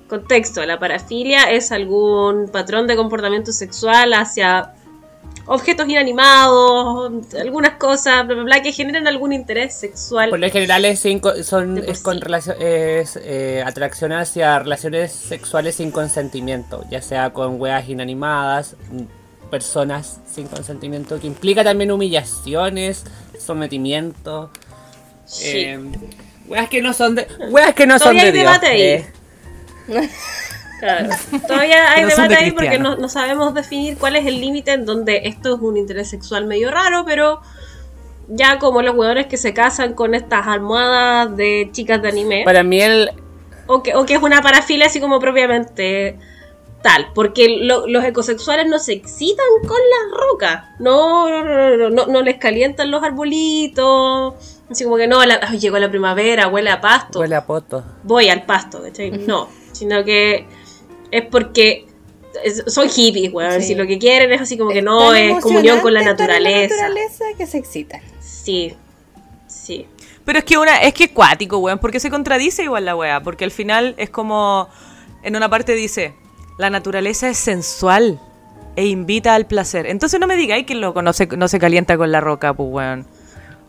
Contexto, la parafilia es algún patrón de comportamiento sexual hacia objetos inanimados, algunas cosas, bla, bla, bla, que generan algún interés sexual. Por lo general es, son, es con es eh, atracción hacia relaciones sexuales sin consentimiento, ya sea con weas inanimadas, personas sin consentimiento, que implica también humillaciones, sometimiento, Sí. eh, weas que no son de, weas que no son Todavía de hay Dios. debate ahí. eh. Claro. Todavía hay No son debate de ahí porque no, no sabemos definir cuál es el límite en donde esto es un interés sexual medio raro, pero ya como los huevones que se casan con estas almohadas de chicas de anime, Para mí el, o, que, o que es una parafilia así como propiamente tal, porque lo- los ecosexuales no se excitan con las rocas, no, no, no, no les calientan los arbolitos, así como que no, la- ay, llegó la primavera, huele a pasto huele a poto. voy al pasto, ¿cachai? No, sino que es porque es- son hippies, weón. Sí. Si lo que quieren es así como que no, es comunión con la naturaleza. La naturaleza que se excitan. Sí, sí. Pero es que una, es que es cuático, weón, porque se contradice igual la weá, porque al final es como, en una parte dice, la naturaleza es sensual e invita al placer. Entonces no me digáis que el loco no se, no se calienta con la roca, pues weón.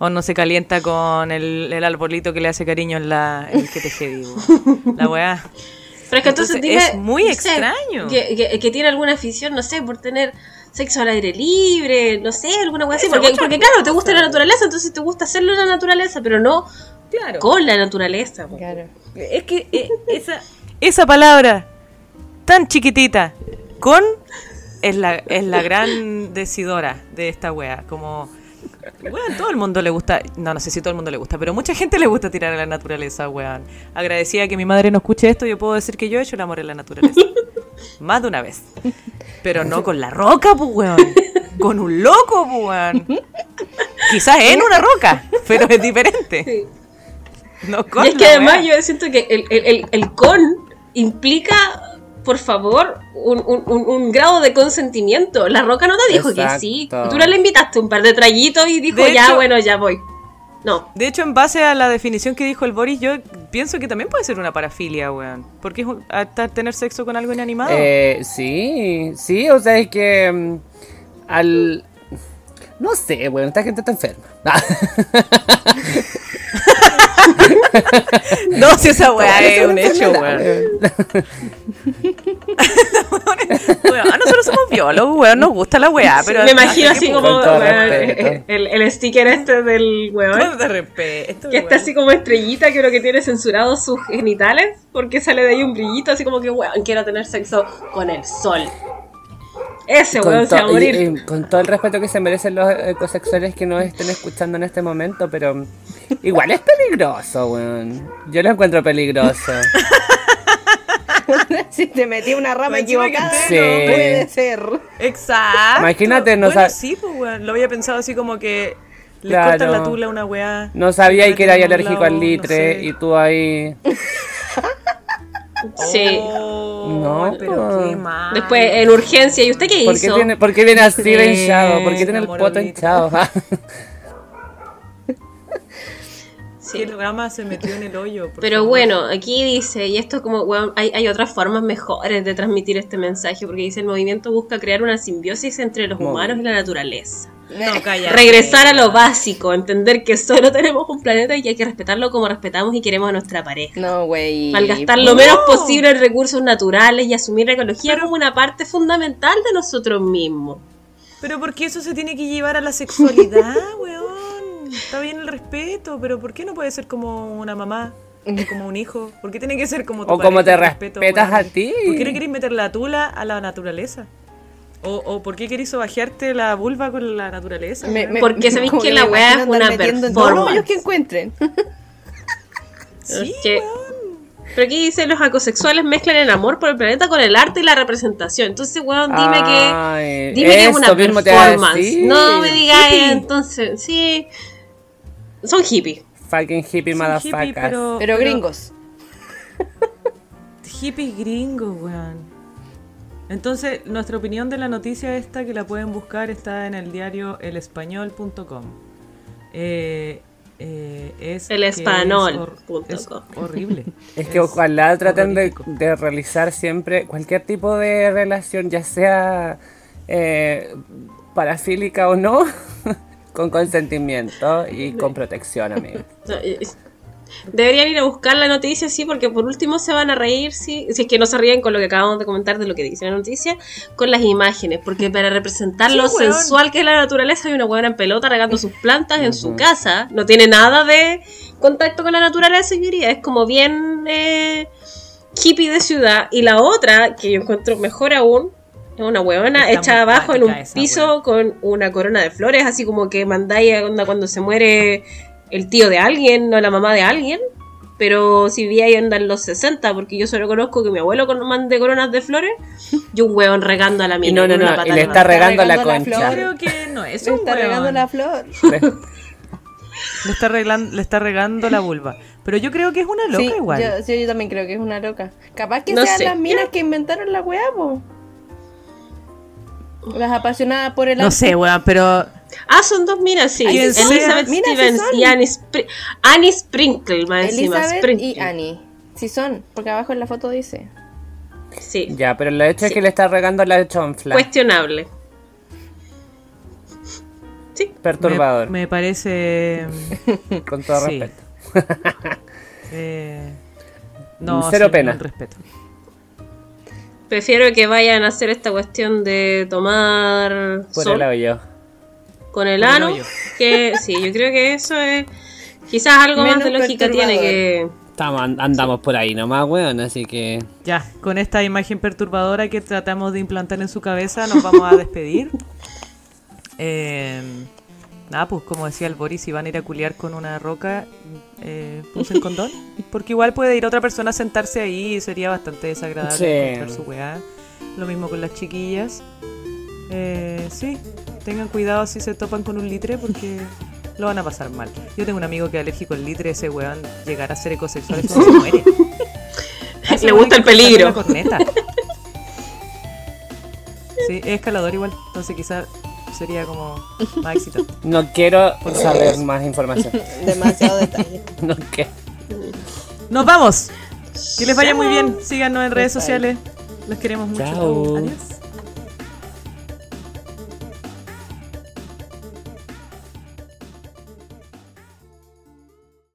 O no se calienta con el, el arbolito que le hace cariño en, la, en el que te jedi, weón. La weá. Pero es que entonces, Entonces, dime, es muy no sé, extraño. que, que- que tiene alguna afición, no sé, por tener sexo al aire libre, no sé, alguna cosa así. Porque, porque claro, te gusta la naturaleza, entonces te gusta hacerlo en la naturaleza, pero no Claro. con la naturaleza. Claro. Es que eh, esa, esa palabra tan chiquitita, con, es la, es la gran decidora de esta wea. Como, weón, todo el mundo le gusta, no, no sé si todo el mundo le gusta, pero mucha gente le gusta tirar a la naturaleza, weón. Agradecida que mi madre no escuche esto, yo puedo decir que yo he hecho el amor en la naturaleza. Más de una vez. Pero no con la roca, pues, weón. Con un loco, pues, weón. Quizás en una roca, pero es diferente. Sí. No con Y es que además yo siento que el, el- el- el con implica, por favor, un, un- un- un grado de consentimiento. La roca no te dijo que sí. Tú no le invitaste un par de traguitos y dijo, De ya, hecho- bueno, ya voy. No. De hecho, en base a la definición que dijo el Boris, yo pienso que también puede ser una parafilia, weón. Porque es un- hasta tener sexo con algo inanimado. Eh, sí, sí, o sea, es que mm, al... No sé, bueno, esta gente está enferma. no, si esa weá es un hecho, weón. Nosotros somos biólogos, weón, nos gusta la weá, pero... me imagino así como weón, el, el sticker este del weón. de respeto, Que está así como estrellita, que lo que tiene censurado sus genitales, porque sale de ahí un brillito, así como que, weón, quiero tener sexo con el sol. Ese weón Con, se va a y- morir. y con todo el respeto que se merecen los ecosexuales que nos estén escuchando en este momento, pero igual es peligroso, weón. Yo lo encuentro peligroso. si te metí una rama equivocada, Sí. no puede ser. Exacto. Imagínate, no bueno, sí, pues, weón. Lo había pensado así como que le Claro. cortan la tula a una weá. No sabía y que era alérgico lado, al litre no sé. y tú ahí... Sí. Oh, No, pero qué mal. Después, en urgencia, ¿y usted qué ¿Por qué, hizo? tiene, por qué viene así Sí, hinchado? ¿Por qué tiene el poto hinchado? Sí. ¿Qué programa se metió en el hoyo? Pero favor? bueno, aquí dice, y esto como, weón, hay, hay otras formas mejores de transmitir este mensaje, porque dice, el movimiento busca crear una simbiosis entre los humanos y la naturaleza. No, calla. Regresar a lo básico, entender que solo tenemos un planeta y que hay que respetarlo como respetamos y queremos a nuestra pareja. No, güey. Malgastar lo No. menos posible en recursos naturales y asumir la ecología como una parte fundamental de nosotros mismos. Pero ¿por qué eso se tiene que llevar a la sexualidad, weón? Está bien el respeto, pero ¿por qué no puede ser como una mamá? o Como un hijo. ¿Por qué tiene que ser como tu O como pareja, te respeto, respetas weón? a ti. ¿Por qué no querés meter la tula a la naturaleza? ¿O, o por qué querés sobajearte la vulva con la naturaleza? Me- me- Porque sabéis que la weá es una en todos los performance. hoyos que encuentren. Sí, que-. Pero aquí dice, los ecosexuales mezclan el amor por el planeta con el arte y la representación. Entonces, weón, dime que... Ay, Dime que es una performance. No me digas Hippie. entonces, sí. Son hippies. Fucking hippie Son motherfuckers. hippies, pero, Pero gringos. Hippies gringos, weón. Entonces, nuestra opinión de la noticia esta, que la pueden buscar, está en el diario elespañol.com. Eh, eh, es es hor- punto es com. horrible. Es que ojalá traten de realizar siempre cualquier tipo de relación, ya sea eh, parafílica o no, con consentimiento y con protección, amigo. Deberían ir a buscar la noticia, sí, porque por último se van a reír, sí, si es que no se ríen con lo que acabamos de comentar de lo que dice la noticia, con las imágenes, porque para representar Sí, lo weón. sensual que es la naturaleza hay una huevona en pelota regando sus plantas en su casa, no tiene nada de contacto con la naturaleza, yo diría, es como bien eh, hippie de ciudad, y la otra, que yo encuentro mejor aún, es una huevona hecha abajo en un piso con una corona de flores, así como que mandáis onda cuando se muere el tío de alguien o la mamá de alguien. Pero si vi ahí andan los 60, porque yo solo conozco que mi abuelo con mande coronas de flores y un hueón regando a la mina. no, no, no, y le la está regando la la concha. flor. Creo que no es un está regando la flor. Le está, reglan- le está regando la vulva. Pero yo creo que es una loca sí, igual. Yo, sí, yo también creo que es una loca. Capaz que No sean sé. las minas que inventaron la weá, po. Las apasionadas por el No arte. sé, weón, pero Ah, son dos minas, sí. Elizabeth Mira, Stevens y Annie, Spri- Annie Sprinkle, más encima. Elizabeth Sprinkle. y Annie. Sí son, porque abajo en la foto dice. Sí, Ya, pero el hecho es que le está regando la chonfla. cuestionable. Sí, Perturbador, me, me parece. con todo sí. respeto. eh, no, Cero sí, pena. con respeto. Prefiero que vayan a hacer esta cuestión de tomar Por sol el hoyo. Con el el ano. Que sí, yo creo que eso es. Quizás algo más de Menos lógica tiene que. Estamos, an- andamos por ahí nomás, weón, así que. Ya, con esta imagen perturbadora que tratamos de implantar en su cabeza, nos vamos a despedir. Eh, nada, pues como decía el Boris, si van a ir a culiar con una roca, eh, usen condón. Porque igual puede ir otra persona a sentarse ahí y sería bastante desagradable Sí. encontrar su weá. Lo mismo con las chiquillas. Eh, sí, tengan cuidado si se topan con un litre porque lo van a pasar mal. Yo tengo un amigo que es alérgico al litre, ese weón llegar a ser ecosexual es como se muere. Ese Le gusta el peligro. corneta. Sí, es escalador igual, entonces quizás sería como más excitante. No quiero saber más información. Demasiado detalle. No quiero. ¡Nos vamos! Que les vaya muy bien. Síganos en redes sociales. Los queremos mucho. Chao. Adiós.